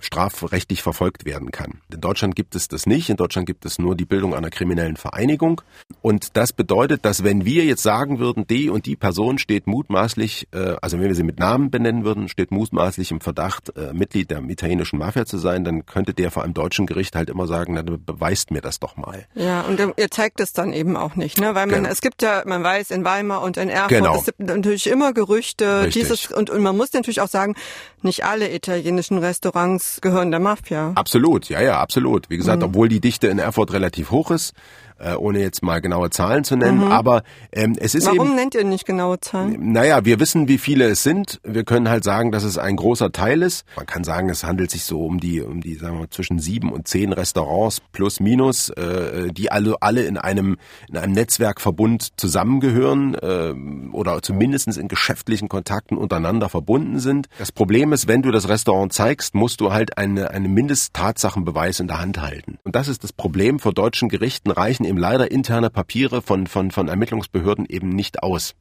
strafrechtlich verfolgt werden kann. In Deutschland gibt es das nicht. In Deutschland gibt es nur die Bildung einer kriminellen Vereinigung. Und das bedeutet, dass wenn wir jetzt sagen würden, die und die Person steht mutmaßlich, äh, also wenn wir sie mit Namen benennen würden, steht mutmaßlich im Verdacht, äh, Mitglied der italienischen Mafia zu sein, dann könnte der vor einem deutschen Gericht halt immer sagen, na, beweist mir das doch mal. Ja, und ihr zeigt es dann eben auch nicht, ne? Weil man, genau. es gibt ja, man weiß, in Weimar und in Erfurt, genau. es gibt natürlich immer Gerüchte, Richtig. dieses, und, und man muss natürlich auch sagen, nicht alle italienischen Restaurants gehören der Mafia. Absolut, ja, ja, absolut. Wie gesagt, mhm. obwohl die Dichte in Erfurt relativ hoch ist, äh, ohne jetzt mal genaue Zahlen zu nennen. Mhm. Aber ähm, es ist Warum eben, nennt ihr nicht genaue Zahlen? Naja, wir wissen, wie viele es sind. Wir können halt sagen, dass es ein großer Teil ist. Man kann sagen, es handelt sich so um die, um die, sagen wir mal, zwischen sieben und zehn Restaurants plus minus, äh, die alle, alle in einem, in einem Netzwerkverbund zusammengehören äh, oder zumindest in geschäftlichen Kontakten untereinander verbunden sind. Das Problem ist, wenn du das Restaurant zeigst, musst du halt eine, eine Mindesttatsachenbeweis in der Hand halten. Und das ist das Problem. Vor deutschen Gerichten reichen eben leider interne Papiere von, von, von Ermittlungsbehörden eben nicht aus.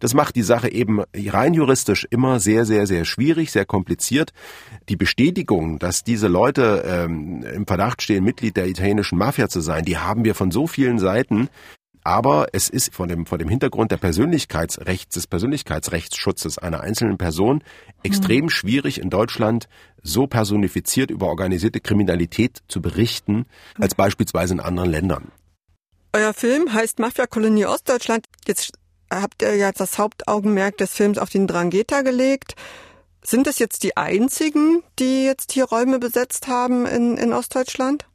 Das macht die Sache eben rein juristisch immer sehr, sehr, sehr schwierig, sehr kompliziert. Die Bestätigung, dass diese Leute ähm, im Verdacht stehen, Mitglied der italienischen Mafia zu sein, die haben wir von so vielen Seiten. Aber es ist von dem, vor dem Hintergrund der Persönlichkeitsrechts, des Persönlichkeitsrechtsschutzes einer einzelnen Person extrem mhm. schwierig in Deutschland so personifiziert über organisierte Kriminalität zu berichten, als beispielsweise in anderen Ländern. Euer Film heißt Mafia-Kolonie Ostdeutschland. Jetzt habt ihr ja das Hauptaugenmerk des Films auf den Drangheta gelegt. Sind das jetzt die einzigen, die jetzt hier Räume besetzt haben in, in Ostdeutschland?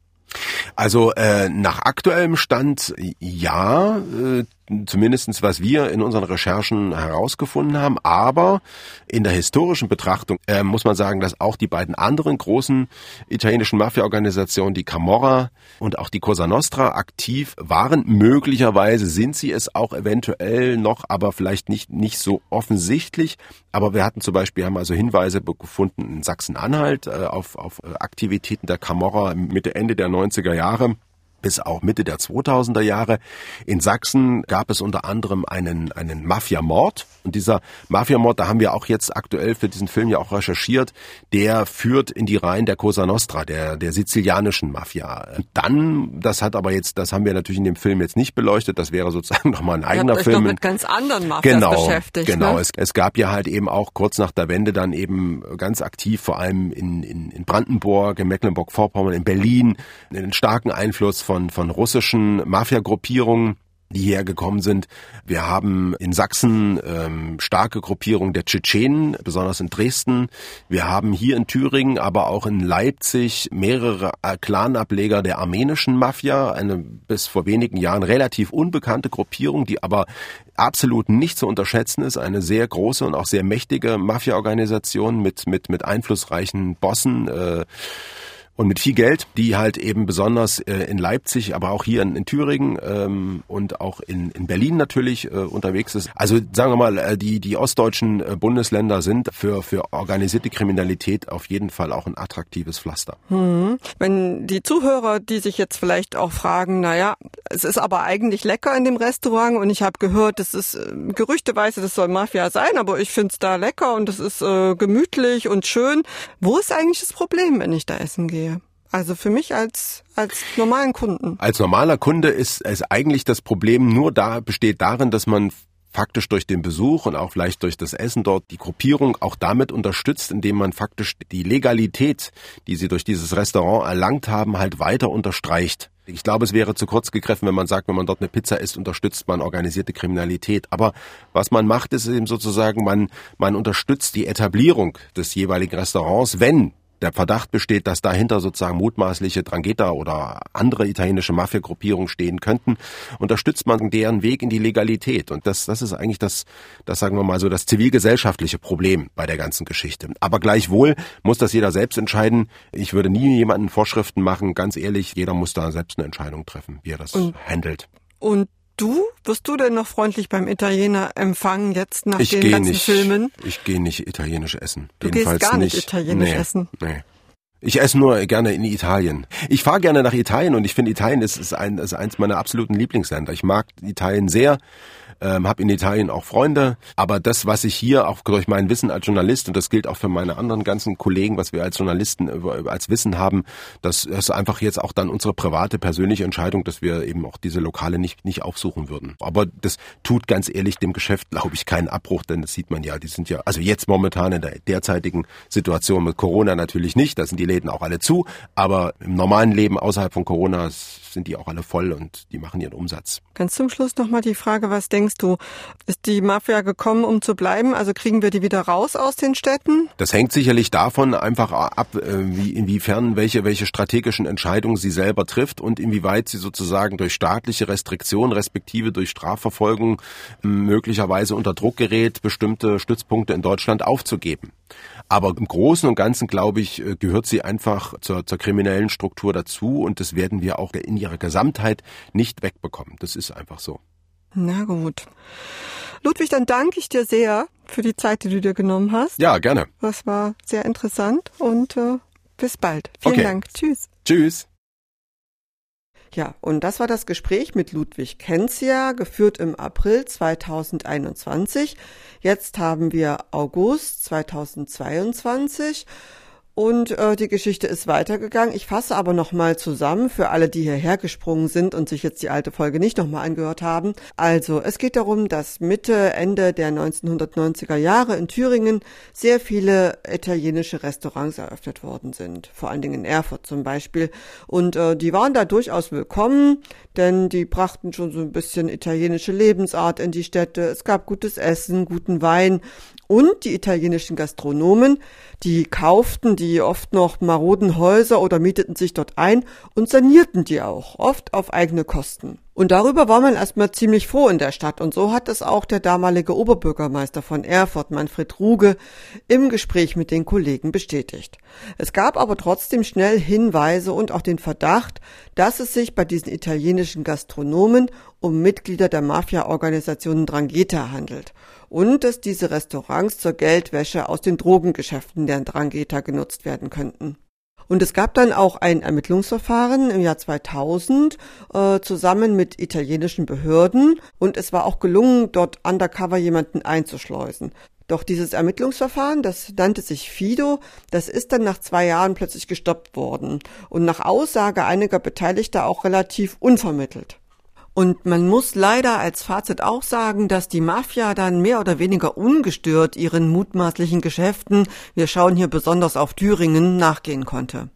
Also äh, nach aktuellem Stand ja, äh, zumindestens was wir in unseren Recherchen herausgefunden haben. Aber in der historischen Betrachtung äh, muss man sagen, dass auch die beiden anderen großen italienischen Mafia-Organisationen, die Camorra und auch die Cosa Nostra, aktiv waren. Möglicherweise sind sie es auch eventuell noch, aber vielleicht nicht, nicht so offensichtlich. Aber wir hatten zum Beispiel, haben also Hinweise gefunden in Sachsen-Anhalt äh, auf, auf Aktivitäten der Camorra Mitte, Ende der 90er Jahre bis auch Mitte der 2000er Jahre. In Sachsen gab es unter anderem einen, einen Mafia-Mord. Und dieser Mafia-Mord, da haben wir auch jetzt aktuell für diesen Film ja auch recherchiert, der führt in die Reihen der Cosa Nostra, der, der sizilianischen Mafia. Dann, das hat aber jetzt, das haben wir natürlich in dem Film jetzt nicht beleuchtet, das wäre sozusagen nochmal ein eigener Film. Noch mit ganz anderen Mafias genau, beschäftigt. Genau, ne? es, es gab ja halt eben auch kurz nach der Wende dann eben ganz aktiv, vor allem in, in, in Brandenburg, in Mecklenburg-Vorpommern, in Berlin, einen starken Einfluss von, von russischen Mafia-Gruppierungen die hierher gekommen sind. Wir haben in Sachsen ähm, starke Gruppierungen der Tschetschenen, besonders in Dresden. Wir haben hier in Thüringen, aber auch in Leipzig mehrere äh, Clanableger der armenischen Mafia, eine bis vor wenigen Jahren relativ unbekannte Gruppierung, die aber absolut nicht zu unterschätzen ist, eine sehr große und auch sehr mächtige Mafia-Organisation mit, mit, mit einflussreichen Bossen. Äh, und mit viel Geld, die halt eben besonders äh, in Leipzig, aber auch hier in, in Thüringen ähm, und auch in, in Berlin natürlich äh, unterwegs ist. Also sagen wir mal, äh, die, die ostdeutschen äh, Bundesländer sind für, für organisierte Kriminalität auf jeden Fall auch ein attraktives Pflaster. Hm. Wenn die Zuhörer, die sich jetzt vielleicht auch fragen, naja, es ist aber eigentlich lecker in dem Restaurant und ich habe gehört, das ist äh, gerüchteweise, das soll Mafia sein, aber ich find's da lecker und es ist äh, gemütlich und schön. Wo ist eigentlich das Problem, wenn ich da essen gehe? Also für mich als, als normalen Kunden. Als normaler Kunde ist es eigentlich das Problem nur da, besteht darin, dass man faktisch durch den Besuch und auch vielleicht durch das Essen dort die Gruppierung auch damit unterstützt, indem man faktisch die Legalität, die sie durch dieses Restaurant erlangt haben, halt weiter unterstreicht. Ich glaube, es wäre zu kurz gegriffen, wenn man sagt, wenn man dort eine Pizza isst, unterstützt man organisierte Kriminalität. Aber was man macht, ist eben sozusagen, man, man unterstützt die Etablierung des jeweiligen Restaurants, wenn der Verdacht besteht, dass dahinter sozusagen mutmaßliche Drangheta oder andere italienische Mafia-Gruppierungen stehen könnten, unterstützt man deren Weg in die Legalität. Und das, das ist eigentlich das, das sagen wir mal so, das zivilgesellschaftliche Problem bei der ganzen Geschichte. Aber gleichwohl muss das jeder selbst entscheiden. Ich würde nie jemanden Vorschriften machen. Ganz ehrlich, jeder muss da selbst eine Entscheidung treffen, wie er das und, handelt. Und du? Wirst du denn noch freundlich beim Italiener empfangen jetzt nach ich den ganzen nicht, Filmen? Ich gehe nicht italienisch essen. Du Jedenfalls gehst gar nicht, nicht italienisch nee, essen? Nee. Ich esse nur gerne in Italien. Ich fahre gerne nach Italien und ich finde Italien ist, ist, ein, ist eins meiner absoluten Lieblingsländer. Ich mag Italien sehr ähm, habe in Italien auch Freunde, aber das, was ich hier auch durch mein Wissen als Journalist und das gilt auch für meine anderen ganzen Kollegen, was wir als Journalisten als Wissen haben, das ist einfach jetzt auch dann unsere private persönliche Entscheidung, dass wir eben auch diese Lokale nicht nicht aufsuchen würden. Aber das tut ganz ehrlich dem Geschäft, glaube ich, keinen Abbruch, denn das sieht man ja, die sind ja also jetzt momentan in der derzeitigen Situation mit Corona natürlich nicht, da sind die Läden auch alle zu, aber im normalen Leben außerhalb von Corona sind die auch alle voll und die machen ihren Umsatz. Ganz zum Schluss noch mal die Frage, was denkst du? Ist die Mafia gekommen, um zu bleiben? Also kriegen wir die wieder raus aus den Städten? Das hängt sicherlich davon einfach ab, äh, wie, inwiefern welche, welche strategischen Entscheidungen sie selber trifft und inwieweit sie sozusagen durch staatliche Restriktion respektive durch Strafverfolgung möglicherweise unter Druck gerät, bestimmte Stützpunkte in Deutschland aufzugeben. Aber im Großen und Ganzen, glaube ich, äh, gehört sie einfach zur, zur kriminellen Struktur dazu und das werden wir auch in ihrer Gesamtheit nicht wegbekommen. Das ist einfach so. Na gut. Ludwig, dann danke ich dir sehr für die Zeit, die du dir genommen hast. Ja, gerne. Das war sehr interessant und äh, bis bald. Vielen okay. Dank. Tschüss. Tschüss. Ja, und das war das Gespräch mit Ludwig Kenzia, geführt im April 2021. Jetzt haben wir August 2022 und äh, die Geschichte ist weitergegangen. Ich fasse aber nochmal zusammen für alle, die hierher gesprungen sind und sich jetzt die alte Folge nicht nochmal angehört haben. Also, es geht darum, dass Mitte, Ende der 1990er Jahre in Thüringen sehr viele italienische Restaurants eröffnet worden sind. Vor allen Dingen in Erfurt zum Beispiel. Und äh, die waren da durchaus willkommen, denn die brachten schon so ein bisschen italienische Lebensart in die Städte. Es gab gutes Essen, guten Wein Und die italienischen Gastronomen, die kauften die oft noch maroden Häuser oder mieteten sich dort ein und sanierten die auch, oft auf eigene Kosten. Und darüber war man erstmal ziemlich froh in der Stadt. Und so hat es auch der damalige Oberbürgermeister von Erfurt, Manfred Ruge, im Gespräch mit den Kollegen bestätigt. Es gab aber trotzdem schnell Hinweise und auch den Verdacht, dass es sich bei diesen italienischen Gastronomen um Mitglieder der Mafia-Organisation Drangheta handelt und dass diese Restaurants zur Geldwäsche aus den Drogengeschäften der Drangheta genutzt werden könnten. Und es gab dann auch ein Ermittlungsverfahren im Jahr 2000 äh, zusammen mit italienischen Behörden und es war auch gelungen, dort undercover jemanden einzuschleusen. Doch dieses Ermittlungsverfahren, das nannte sich Fido, das ist dann nach zwei Jahren plötzlich gestoppt worden und nach Aussage einiger Beteiligter auch relativ unvermittelt. Und man muss leider als Fazit auch sagen, dass die Mafia dann mehr oder weniger ungestört ihren mutmaßlichen Geschäften, wir schauen hier besonders auf Thüringen, nachgehen konnte.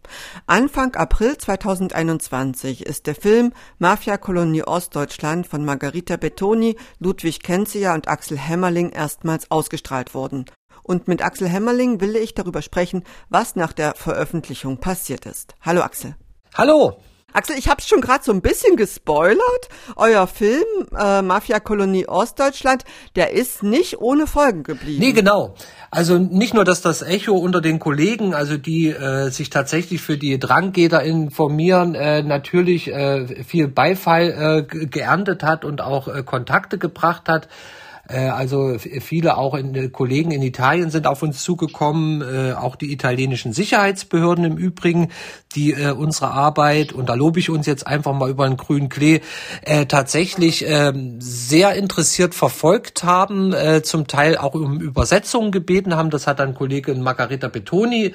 Anfang April 2021 ist der Film Mafia Kolonie Ostdeutschland von Margarita Bettoni, Ludwig Kenzia und Axel Hämmerling erstmals ausgestrahlt worden. Und mit Axel Hämmerling will ich darüber sprechen, was nach der Veröffentlichung passiert ist. Hallo Axel. Hallo. Axel, ich habe es schon gerade so ein bisschen gespoilert. Euer Film äh, Mafia Kolonie Ostdeutschland, der ist nicht ohne Folgen geblieben. Nee, genau. Also nicht nur, dass das Echo unter den Kollegen, also die äh, sich tatsächlich für die Dranggeter informieren, äh, natürlich äh, viel Beifall äh, geerntet hat und auch äh, Kontakte gebracht hat. Äh, also viele auch in, äh, Kollegen in Italien sind auf uns zugekommen, äh, auch die italienischen Sicherheitsbehörden im Übrigen, die unsere Arbeit, und da lobe ich uns jetzt einfach mal über den grünen Klee, tatsächlich äh, sehr interessiert verfolgt haben, zum Teil auch um Übersetzungen gebeten haben. Das hat dann Kollegin Margareta Betoni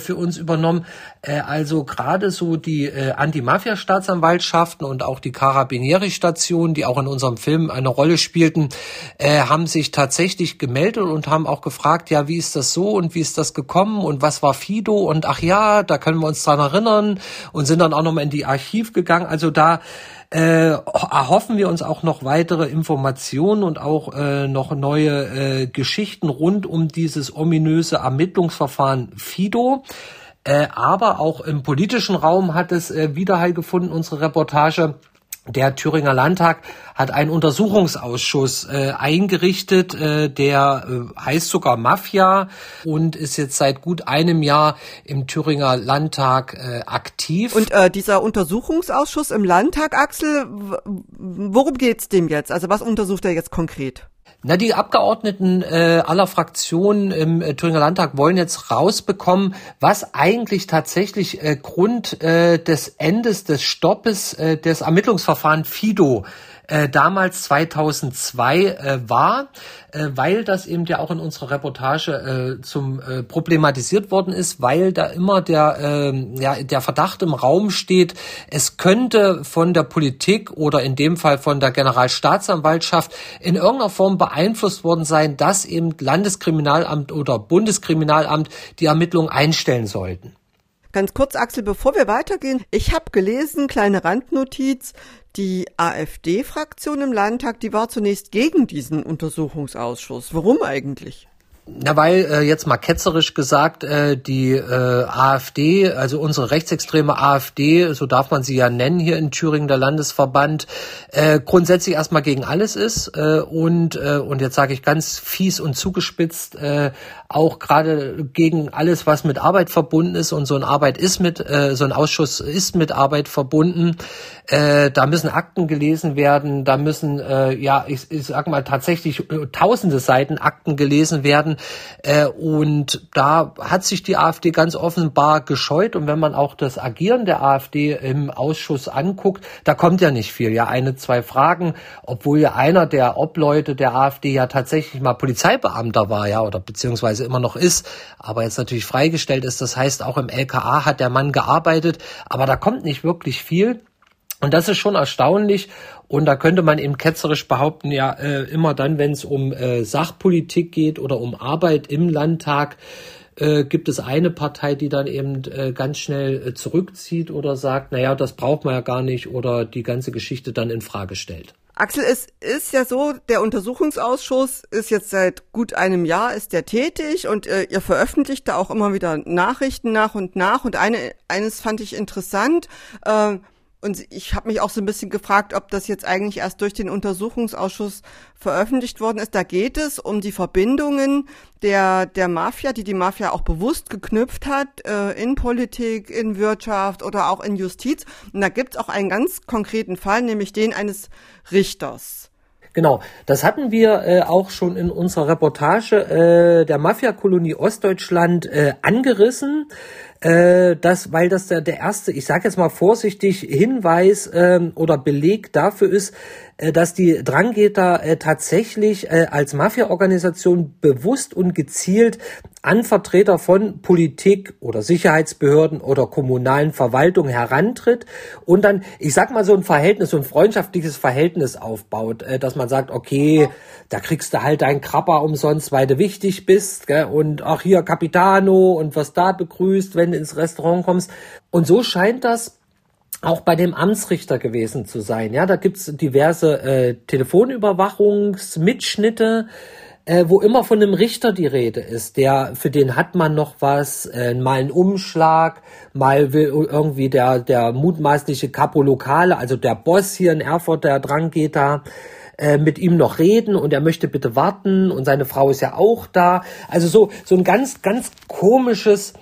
für uns übernommen. Also gerade so die Anti-Mafia-Staatsanwaltschaften und auch die Carabinieri-Station, die auch in unserem Film eine Rolle spielten, äh, haben sich tatsächlich gemeldet und haben auch gefragt, ja, wie ist das so und wie ist das gekommen und was war Fido und ach ja, da können wir uns dran erinnern und sind dann auch nochmal in die Archiv gegangen. Also da äh, erhoffen wir uns auch noch weitere Informationen und auch äh, noch neue äh, Geschichten rund um dieses ominöse Ermittlungsverfahren Fido. Äh, aber auch im politischen Raum hat es äh, Widerhall gefunden, unsere Reportage der Thüringer Landtag hat einen Untersuchungsausschuss äh, eingerichtet, äh, der äh, heißt sogar Mafia und ist jetzt seit gut einem Jahr im Thüringer Landtag äh, aktiv. Und äh, dieser Untersuchungsausschuss im Landtag, Axel, worum geht's dem jetzt? Also was untersucht er jetzt konkret? Na, die Abgeordneten äh, aller Fraktionen im äh, Thüringer Landtag wollen jetzt rausbekommen, was eigentlich tatsächlich äh, Grund äh, des Endes des Stoppes äh, des Ermittlungsverfahrens FIDO äh, damals 2002 äh, war, äh, weil das eben ja auch in unserer Reportage äh, zum äh, problematisiert worden ist, weil da immer der äh, ja der Verdacht im Raum steht, es könnte von der Politik oder in dem Fall von der Generalstaatsanwaltschaft in irgendeiner Form beeinflusst worden sein, dass eben Landeskriminalamt oder Bundeskriminalamt die Ermittlungen einstellen sollten. Ganz kurz, Axel, bevor wir weitergehen. Ich habe gelesen, kleine Randnotiz, die AfD-Fraktion im Landtag, die war zunächst gegen diesen Untersuchungsausschuss. Warum eigentlich? Na, weil äh, jetzt mal ketzerisch gesagt, äh, die äh, AfD, also unsere rechtsextreme AfD, so darf man sie ja nennen hier in Thüringen, der Landesverband, äh, grundsätzlich erstmal gegen alles ist äh, und äh, und jetzt sage ich ganz fies und zugespitzt, äh, auch gerade gegen alles, was mit Arbeit verbunden ist und so eine Arbeit ist mit, äh, so ein Ausschuss ist mit Arbeit verbunden. Äh, da müssen Akten gelesen werden, da müssen äh, ja ich, ich sag mal tatsächlich äh, tausende Seiten Akten gelesen werden äh, und da hat sich die AfD ganz offenbar gescheut. Und wenn man auch das Agieren der AfD im Ausschuss anguckt, da kommt ja nicht viel. Ja, eine, zwei Fragen, obwohl ja einer der Obleute der AfD ja tatsächlich mal Polizeibeamter war, ja, oder beziehungsweise immer noch ist, aber jetzt natürlich freigestellt ist. Das heißt, auch im LKA hat der Mann gearbeitet, aber da kommt nicht wirklich viel. Und das ist schon erstaunlich. Und da könnte man eben ketzerisch behaupten, ja, äh, immer dann, wenn es um äh, Sachpolitik geht oder um Arbeit im Landtag, äh, gibt es eine Partei, die dann eben äh, ganz schnell äh, zurückzieht oder sagt, naja, das braucht man ja gar nicht oder die ganze Geschichte dann in Frage stellt. Axel, es ist ja so, der Untersuchungsausschuss ist jetzt seit gut einem Jahr ist der tätig und äh, ihr veröffentlicht da auch immer wieder Nachrichten nach und nach und eine eines fand ich interessant. Äh, und ich habe mich auch so ein bisschen gefragt, ob das jetzt eigentlich erst durch den Untersuchungsausschuss veröffentlicht worden ist. Da geht es um die Verbindungen der, der Mafia, die die Mafia auch bewusst geknüpft hat, äh, in Politik, in Wirtschaft oder auch in Justiz. Und da gibt es auch einen ganz konkreten Fall, nämlich den eines Richters. Genau, das hatten wir äh, auch schon in unserer Reportage äh, der Mafia-Kolonie Ostdeutschland äh, angerissen äh, das, weil das der, der erste, ich sage jetzt mal vorsichtig, Hinweis ähm, oder Beleg dafür ist, äh, dass die Drangheta äh, tatsächlich äh, als Mafia-Organisation bewusst und gezielt an Vertreter von Politik oder Sicherheitsbehörden oder kommunalen Verwaltungen herantritt und dann, ich sag mal, so ein Verhältnis, so ein freundschaftliches Verhältnis aufbaut, äh, dass man sagt, okay, da kriegst du halt deinen Krabber umsonst, weil du wichtig bist, gell? und auch hier Capitano und was da begrüßt, wenn du ins Restaurant kommst. Und so scheint das auch bei dem Amtsrichter gewesen zu sein. Ja, da gibt's diverse äh, Telefonüberwachungsmitschnitte, äh, wo immer von einem Richter die Rede ist. Der, für den hat man noch was, äh, mal einen Umschlag, mal will irgendwie der, der mutmaßliche Capo Locale, also der Boss hier in Erfurt, der Drang geht da äh, mit ihm noch reden und er möchte bitte warten und seine Frau ist ja auch da. Also so, so ein ganz, ganz komisches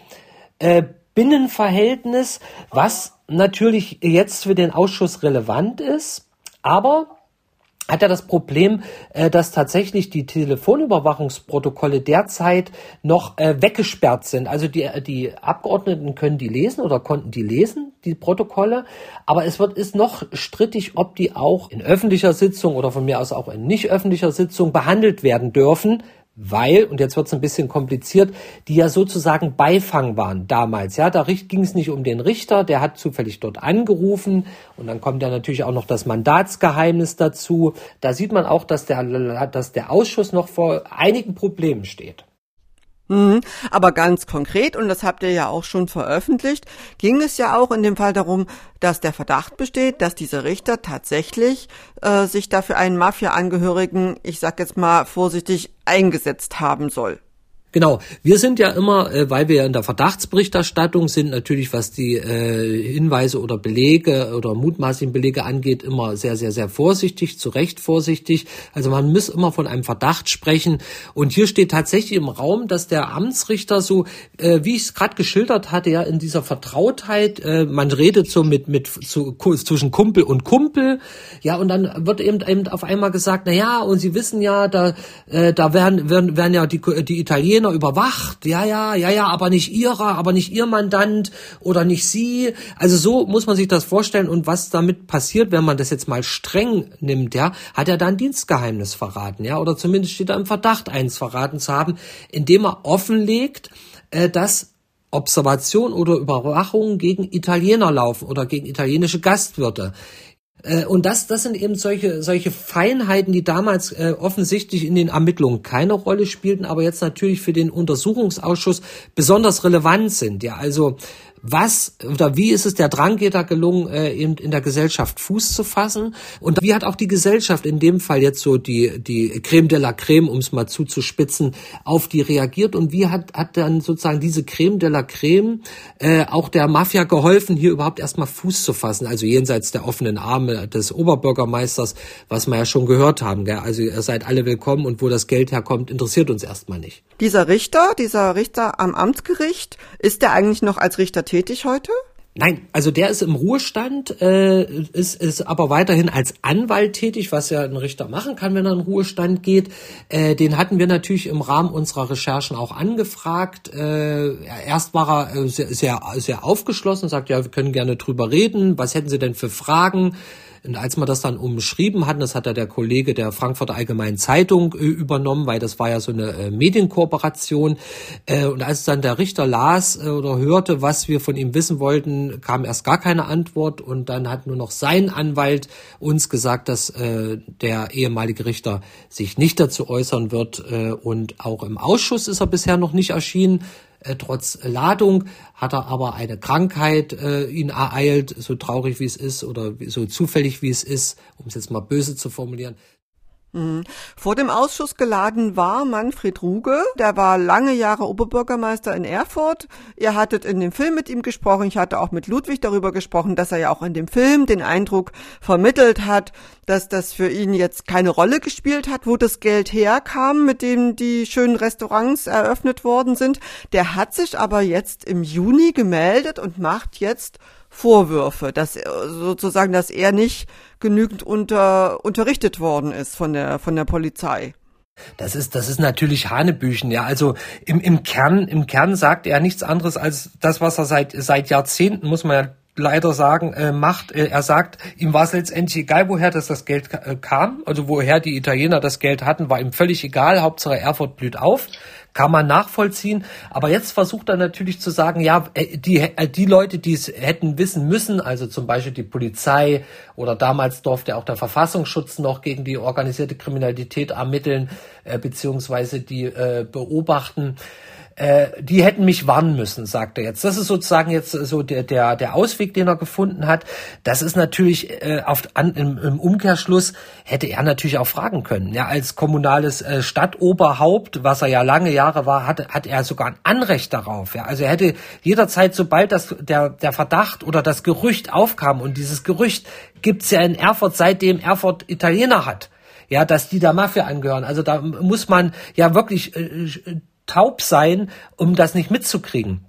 äh, Binnenverhältnis, was natürlich jetzt für den Ausschuss relevant ist, aber hat er das Problem, äh, dass tatsächlich die Telefonüberwachungsprotokolle derzeit noch äh, weggesperrt sind. Also die, die Abgeordneten können die lesen oder konnten die lesen, die Protokolle, aber es wird ist noch strittig, ob die auch in öffentlicher Sitzung oder von mir aus auch in nicht öffentlicher Sitzung behandelt werden dürfen, weil, und jetzt wird es ein bisschen kompliziert, die ja sozusagen Beifang waren damals. Ja, da ging es nicht um den Richter, der hat zufällig dort angerufen und dann kommt ja natürlich auch noch das Mandatsgeheimnis dazu. Da sieht man auch, dass der, dass der Ausschuss noch vor einigen Problemen steht. Mhm. Aber ganz konkret, und das habt ihr ja auch schon veröffentlicht, ging es ja auch in dem Fall darum, dass der Verdacht besteht, dass dieser Richter tatsächlich äh, sich dafür einen Mafia-Angehörigen, ich sag jetzt mal vorsichtig, eingesetzt haben soll. Genau, wir sind ja immer, äh, weil wir ja in der Verdachtsberichterstattung sind, natürlich was die äh, Hinweise oder Belege oder mutmaßlichen Belege angeht, immer sehr, sehr, sehr vorsichtig, zu Recht vorsichtig. Also man muss immer von einem Verdacht sprechen. Und hier steht tatsächlich im Raum, dass der Amtsrichter so, äh, wie ich es gerade geschildert hatte, ja in dieser Vertrautheit, äh, man redet so mit mit zu, zwischen Kumpel und Kumpel, ja, und dann wird eben, eben auf einmal gesagt, na ja, und Sie wissen ja, da äh, da werden, werden werden ja die die Italiener Italiener überwacht, ja, ja, ja, ja, aber nicht ihrer, aber nicht ihr Mandant oder nicht sie. Also so muss man sich das vorstellen und was damit passiert, wenn man das jetzt mal streng nimmt, ja, hat er dann Dienstgeheimnis verraten, ja, oder zumindest steht er im Verdacht, eins verraten zu haben, indem er offenlegt, äh, dass Observation oder Überwachung gegen Italiener laufen oder gegen italienische Gastwirte. Äh, und das, das sind eben solche, solche Feinheiten, die damals äh, offensichtlich in den Ermittlungen keine Rolle spielten, aber jetzt natürlich für den Untersuchungsausschuss besonders relevant sind. Ja, also was oder wie ist es der Dranggeter gelungen, äh, eben in der Gesellschaft Fuß zu fassen? Und wie hat auch die Gesellschaft in dem Fall jetzt so die, die Creme de la Creme, um es mal zuzuspitzen, auf die reagiert? Und wie hat, hat dann sozusagen diese Creme de la Creme äh, auch der Mafia geholfen, hier überhaupt erstmal Fuß zu fassen? Also jenseits der offenen Arme des Oberbürgermeisters, was wir ja schon gehört haben. Gell? Also ihr seid alle willkommen und wo das Geld herkommt, interessiert uns erstmal nicht. Dieser Richter, dieser Richter am Amtsgericht, ist der eigentlich noch als Richter tätig heute? Nein, also der ist im Ruhestand, äh, ist, ist aber weiterhin als Anwalt tätig, was ja ein Richter machen kann, wenn er in Ruhestand geht. Äh, den hatten wir natürlich im Rahmen unserer Recherchen auch angefragt. Äh, erst war er äh, sehr, sehr, sehr aufgeschlossen, sagt, ja, wir können gerne drüber reden. Was hätten Sie denn für Fragen? Und als wir das dann umschrieben hatten, das hat ja der Kollege der Frankfurter Allgemeinen Zeitung äh, übernommen, weil das war ja so eine äh, Medienkooperation. Äh, und als dann der Richter las äh, oder hörte, was wir von ihm wissen wollten, kam erst gar keine Antwort. Und dann hat nur noch sein Anwalt uns gesagt, dass äh, der ehemalige Richter sich nicht dazu äußern wird. Äh, und auch im Ausschuss ist er bisher noch nicht erschienen. Äh, trotz Ladung, hat er aber eine Krankheit äh, ihn ereilt, so traurig wie es ist oder so zufällig wie es ist, um es jetzt mal böse zu formulieren. Mhm. Vor dem Ausschuss geladen war Manfred Ruge, der war lange Jahre Oberbürgermeister in Erfurt. Ihr hattet in dem Film mit ihm gesprochen, ich hatte auch mit Ludwig darüber gesprochen, dass er ja auch in dem Film den Eindruck vermittelt hat, dass das für ihn jetzt keine Rolle gespielt hat, wo das Geld herkam, mit dem die schönen Restaurants eröffnet worden sind. Der hat sich aber jetzt im Juni gemeldet und macht jetzt Vorwürfe, dass sozusagen, dass er nicht genügend unter, unterrichtet worden ist von der, von der Polizei. Das ist, das ist natürlich Hanebüchen, ja. Also im, im Kern, im Kern sagt er nichts anderes als das, was er seit, seit Jahrzehnten, muss man ja leider sagen, äh, macht. Äh, er sagt, ihm war es letztendlich egal, woher das, das Geld äh, kam, also woher die Italiener das Geld hatten, war ihm völlig egal. Hauptsache Erfurt blüht auf kann man nachvollziehen. Aber jetzt versucht er natürlich zu sagen, ja, äh, die, äh, die Leute, die es hätten wissen müssen, also zum Beispiel die Polizei oder damals durfte auch der Verfassungsschutz noch gegen die organisierte Kriminalität ermitteln, äh, beziehungsweise die äh, beobachten, äh, die hätten mich warnen müssen, sagt er jetzt. Das ist sozusagen jetzt so der, der, der Ausweg, den er gefunden hat. Das ist natürlich äh, auf, an, im, im Umkehrschluss hätte er natürlich auch fragen können. Ja, als kommunales äh, Stadtoberhaupt, was er ja lange Jahre war, hat, hat er sogar ein Anrecht darauf. Ja, also er hätte jederzeit, sobald das, der, der Verdacht oder das Gerücht aufkam, und dieses Gerücht gibt's ja in Erfurt, seitdem Erfurt Italiener hat, ja, dass die der Mafia angehören. Also da muss man ja wirklich äh, taub sein, um das nicht mitzukriegen.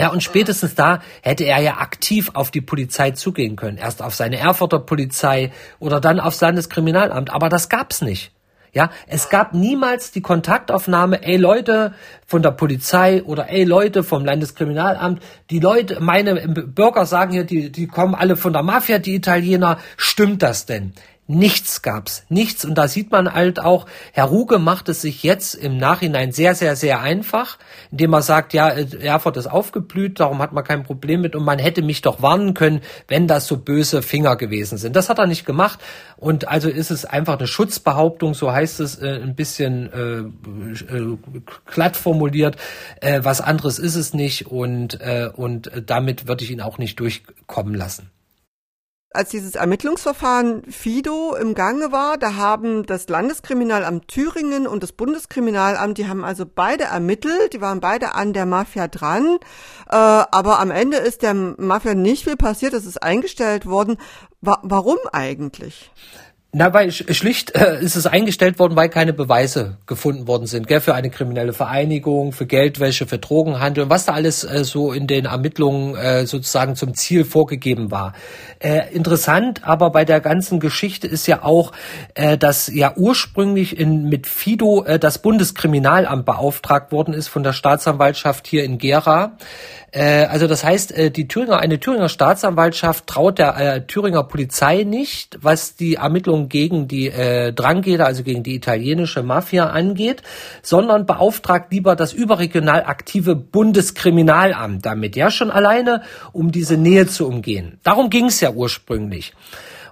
Ja, und spätestens da hätte er ja aktiv auf die Polizei zugehen können. Erst auf seine Erfurter Polizei oder dann aufs Landeskriminalamt. Aber das gab's nicht. Ja, es gab niemals die Kontaktaufnahme, ey Leute von der Polizei oder ey Leute vom Landeskriminalamt, die Leute, meine Bürger sagen hier, die, die kommen alle von der Mafia, die Italiener, stimmt das denn? Nichts gab's, nichts. Und da sieht man halt auch, Herr Ruge macht es sich jetzt im Nachhinein sehr, sehr, sehr einfach, indem er sagt, ja, Erfurt ist aufgeblüht, darum hat man kein Problem mit und man hätte mich doch warnen können, wenn das so böse Finger gewesen sind. Das hat er nicht gemacht und also ist es einfach eine Schutzbehauptung, so heißt es äh, ein bisschen äh, äh, glatt formuliert. Äh, was anderes ist es nicht und, äh, und damit würde ich ihn auch nicht durchkommen lassen als dieses Ermittlungsverfahren FIDO im Gange war, da haben das Landeskriminalamt Thüringen und das Bundeskriminalamt, die haben also beide ermittelt, die waren beide an der Mafia dran, äh, aber am Ende ist der Mafia nicht viel passiert, es ist eingestellt worden. Wa warum eigentlich? Na, weil schlicht äh, ist es eingestellt worden, weil keine Beweise gefunden worden sind, gell, für eine kriminelle Vereinigung, für Geldwäsche, für Drogenhandel und was da alles äh, so in den Ermittlungen äh, sozusagen zum Ziel vorgegeben war. Äh, interessant aber bei der ganzen Geschichte ist ja auch, äh, dass ja ursprünglich in, mit Fido äh, das Bundeskriminalamt beauftragt worden ist von der Staatsanwaltschaft hier in Gera. Äh, also das heißt, äh, die Thüringer, eine Thüringer Staatsanwaltschaft traut der äh, Thüringer Polizei nicht, was die Ermittlungen gegen die äh, Drangheta, also gegen die italienische Mafia angeht, sondern beauftragt lieber das überregional aktive Bundeskriminalamt damit, ja schon alleine, um diese Nähe zu umgehen. Darum ging es ja ursprünglich.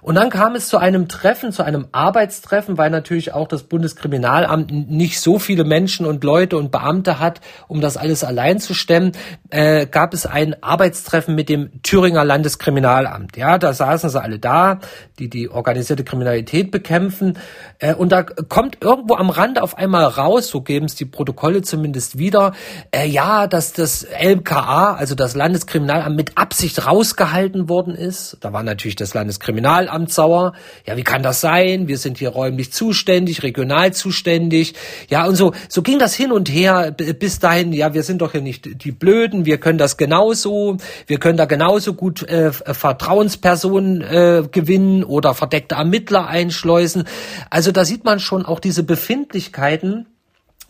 Und dann kam es zu einem Treffen, zu einem Arbeitstreffen, weil natürlich auch das Bundeskriminalamt nicht so viele Menschen und Leute und Beamte hat, um das alles allein zu stemmen, äh, gab es ein Arbeitstreffen mit dem Thüringer Landeskriminalamt. Ja, da saßen sie alle da, die die organisierte Kriminalität bekämpfen. Äh, und da kommt irgendwo am Rande auf einmal raus, so geben es die Protokolle zumindest wieder, äh, ja, dass das LKA, also das Landeskriminalamt, mit Absicht rausgehalten worden ist. Da war natürlich das Landeskriminalamt Landratsamt sauer. Ja, wie kann das sein? Wir sind hier räumlich zuständig, regional zuständig. Ja, und so, so ging das hin und her bis dahin. Ja, wir sind doch hier nicht die Blöden. Wir können das genauso. Wir können da genauso gut äh, Vertrauenspersonen äh, gewinnen oder verdeckte Ermittler einschleusen. Also da sieht man schon auch diese Befindlichkeiten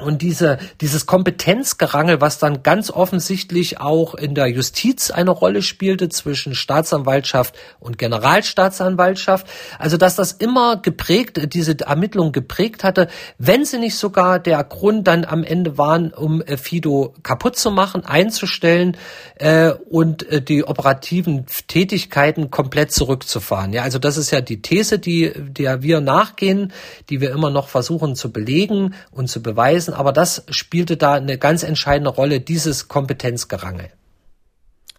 und diese, dieses Kompetenzgerangel, was dann ganz offensichtlich auch in der Justiz eine Rolle spielte zwischen Staatsanwaltschaft und Generalstaatsanwaltschaft. Also, dass das immer geprägt, diese Ermittlung geprägt hatte, wenn sie nicht sogar der Grund dann am Ende waren, um äh, Fido kaputt zu machen, einzustellen äh, und äh, die operativen Tätigkeiten komplett zurückzufahren. Ja, also das ist ja die These, die der wir nachgehen, die wir immer noch versuchen zu belegen und zu beweisen vergessen, aber das spielte da eine ganz entscheidende Rolle, dieses Kompetenzgerangel.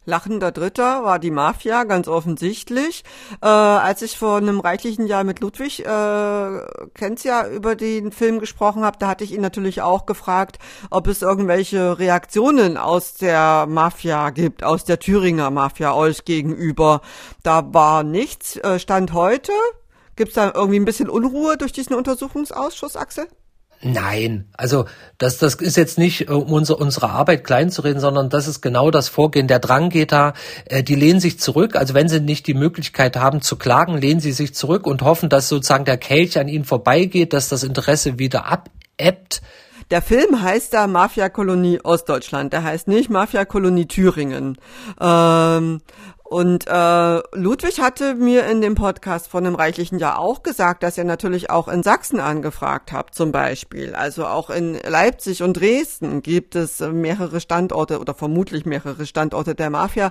Lachender Dritter war die Mafia, ganz offensichtlich. Äh, als ich vor einem reichlichen Jahr mit Ludwig, äh, kennt's ja, über den Film gesprochen habe, da hatte ich ihn natürlich auch gefragt, ob es irgendwelche Reaktionen aus der Mafia gibt, aus der Thüringer Mafia euch gegenüber. Da war nichts. Äh, Stand heute. Gibt's da irgendwie ein bisschen Unruhe durch diesen Untersuchungsausschuss, Axel? Nein, also das, das ist jetzt nicht, um unsere, unsere Arbeit klein zu reden, sondern das ist genau das Vorgehen. Der Drang geht da, äh, die lehnen sich zurück. Also wenn sie nicht die Möglichkeit haben zu klagen, lehnen sie sich zurück und hoffen, dass sozusagen der Kelch an ihnen vorbeigeht, dass das Interesse wieder abebbt. Der Film heißt da Mafia-Kolonie Ostdeutschland. Der heißt nicht Mafia-Kolonie Thüringen. Ähm, und äh, Ludwig hatte mir in dem Podcast von einem reichlichen Jahr auch gesagt, dass er natürlich auch in Sachsen angefragt hat, zum Beispiel. Also auch in Leipzig und Dresden gibt es mehrere Standorte oder vermutlich mehrere Standorte der Mafia.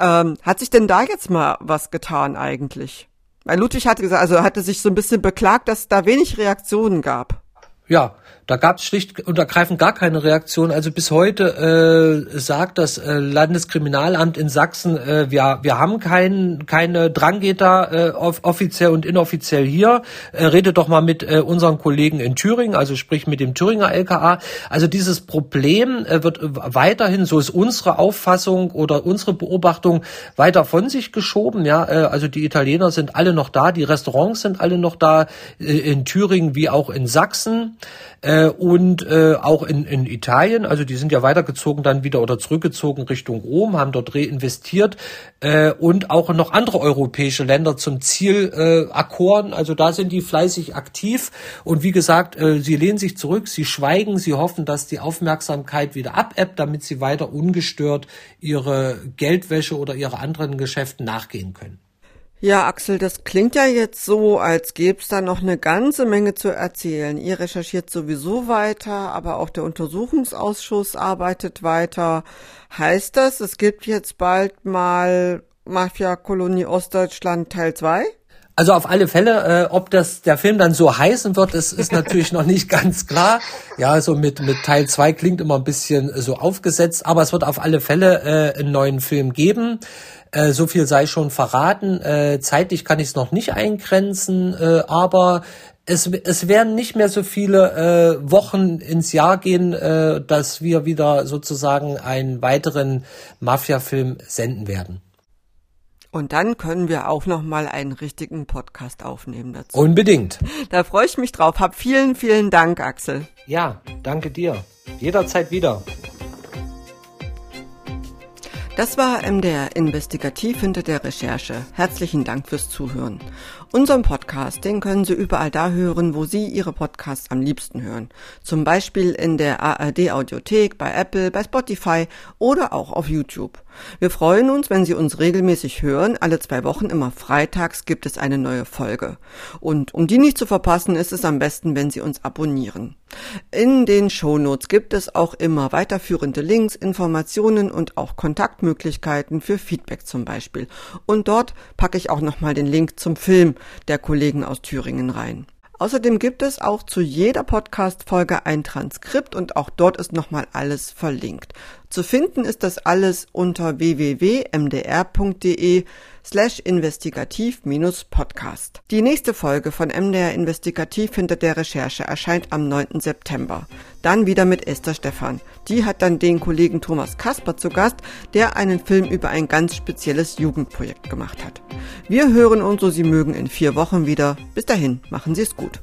Ähm, hat sich denn da jetzt mal was getan eigentlich? Weil Ludwig hatte gesagt, also hatte sich so ein bisschen beklagt, dass es da wenig Reaktionen gab. Ja, da gab es schlicht und ergreifend gar keine Reaktion. Also bis heute äh, sagt das äh, Landeskriminalamt in Sachsen, äh, wir, wir haben kein, keine Drangeter äh, off offiziell und inoffiziell hier. Äh, redet doch mal mit äh, unseren Kollegen in Thüringen, also sprich mit dem Thüringer LKA. Also dieses Problem äh, wird weiterhin, so ist unsere Auffassung oder unsere Beobachtung, weiter von sich geschoben. Ja, äh, also die Italiener sind alle noch da, die Restaurants sind alle noch da, äh, in Thüringen wie auch in Sachsen. Äh, und äh, auch in, in Italien, also die sind ja weitergezogen dann wieder oder zurückgezogen Richtung Rom, haben dort reinvestiert äh, und auch noch andere europäische Länder zum Ziel äh, akkoren. Also da sind die fleißig aktiv und wie gesagt, äh, sie lehnen sich zurück, sie schweigen, sie hoffen, dass die Aufmerksamkeit wieder abebbt, damit sie weiter ungestört ihre Geldwäsche oder ihre anderen Geschäften nachgehen können. Ja, Axel, das klingt ja jetzt so, als gäbe es da noch eine ganze Menge zu erzählen. Ihr recherchiert sowieso weiter, aber auch der Untersuchungsausschuss arbeitet weiter. Heißt das, es gibt jetzt bald mal Mafia-Kolonie Ostdeutschland Teil 2? Also auf alle Fälle, äh, ob das der Film dann so heißen wird, das ist natürlich noch nicht ganz klar. Ja, so mit mit Teil 2 klingt immer ein bisschen so aufgesetzt, aber es wird auf alle Fälle äh, einen neuen Film geben. Äh, so viel sei schon verraten. Äh, zeitlich kann ich es noch nicht eingrenzen, äh, aber es, es werden nicht mehr so viele äh, Wochen ins Jahr gehen, äh, dass wir wieder sozusagen einen weiteren Mafia-Film senden werden. Und dann können wir auch noch mal einen richtigen Podcast aufnehmen dazu. Unbedingt. Da freue ich mich drauf. Hab vielen, vielen Dank, Axel. Ja, danke dir. Jederzeit wieder. Das war MDR Investigativ hinter der Recherche. Herzlichen Dank fürs Zuhören. Unseren Podcast, den können Sie überall da hören, wo Sie Ihre Podcasts am liebsten hören. Zum Beispiel in der ARD Audiothek, bei Apple, bei Spotify oder auch auf YouTube. Wir freuen uns, wenn Sie uns regelmäßig hören. Alle zwei Wochen, immer freitags, gibt es eine neue Folge. Und um die nicht zu verpassen, ist es am besten, wenn Sie uns abonnieren. In den Shownotes gibt es auch immer weiterführende Links, Informationen und auch Kontaktmöglichkeiten für Feedback zum Beispiel. Und dort packe ich auch nochmal den Link zum Film der Kollegen aus Thüringen rein. Außerdem gibt es auch zu jeder Podcast-Folge ein Transkript und auch dort ist nochmal alles verlinkt. Zu finden ist das alles unter www.mdr.de slash investigativ-podcast. Die nächste Folge von MDR Investigativ hinter der Recherche erscheint am 9. September. Dann wieder mit Esther Stephan. Die hat dann den Kollegen Thomas Kasper zu Gast, der einen Film über ein ganz spezielles Jugendprojekt gemacht hat. Wir hören uns, so Sie mögen, in vier Wochen wieder. Bis dahin, machen Sie es gut.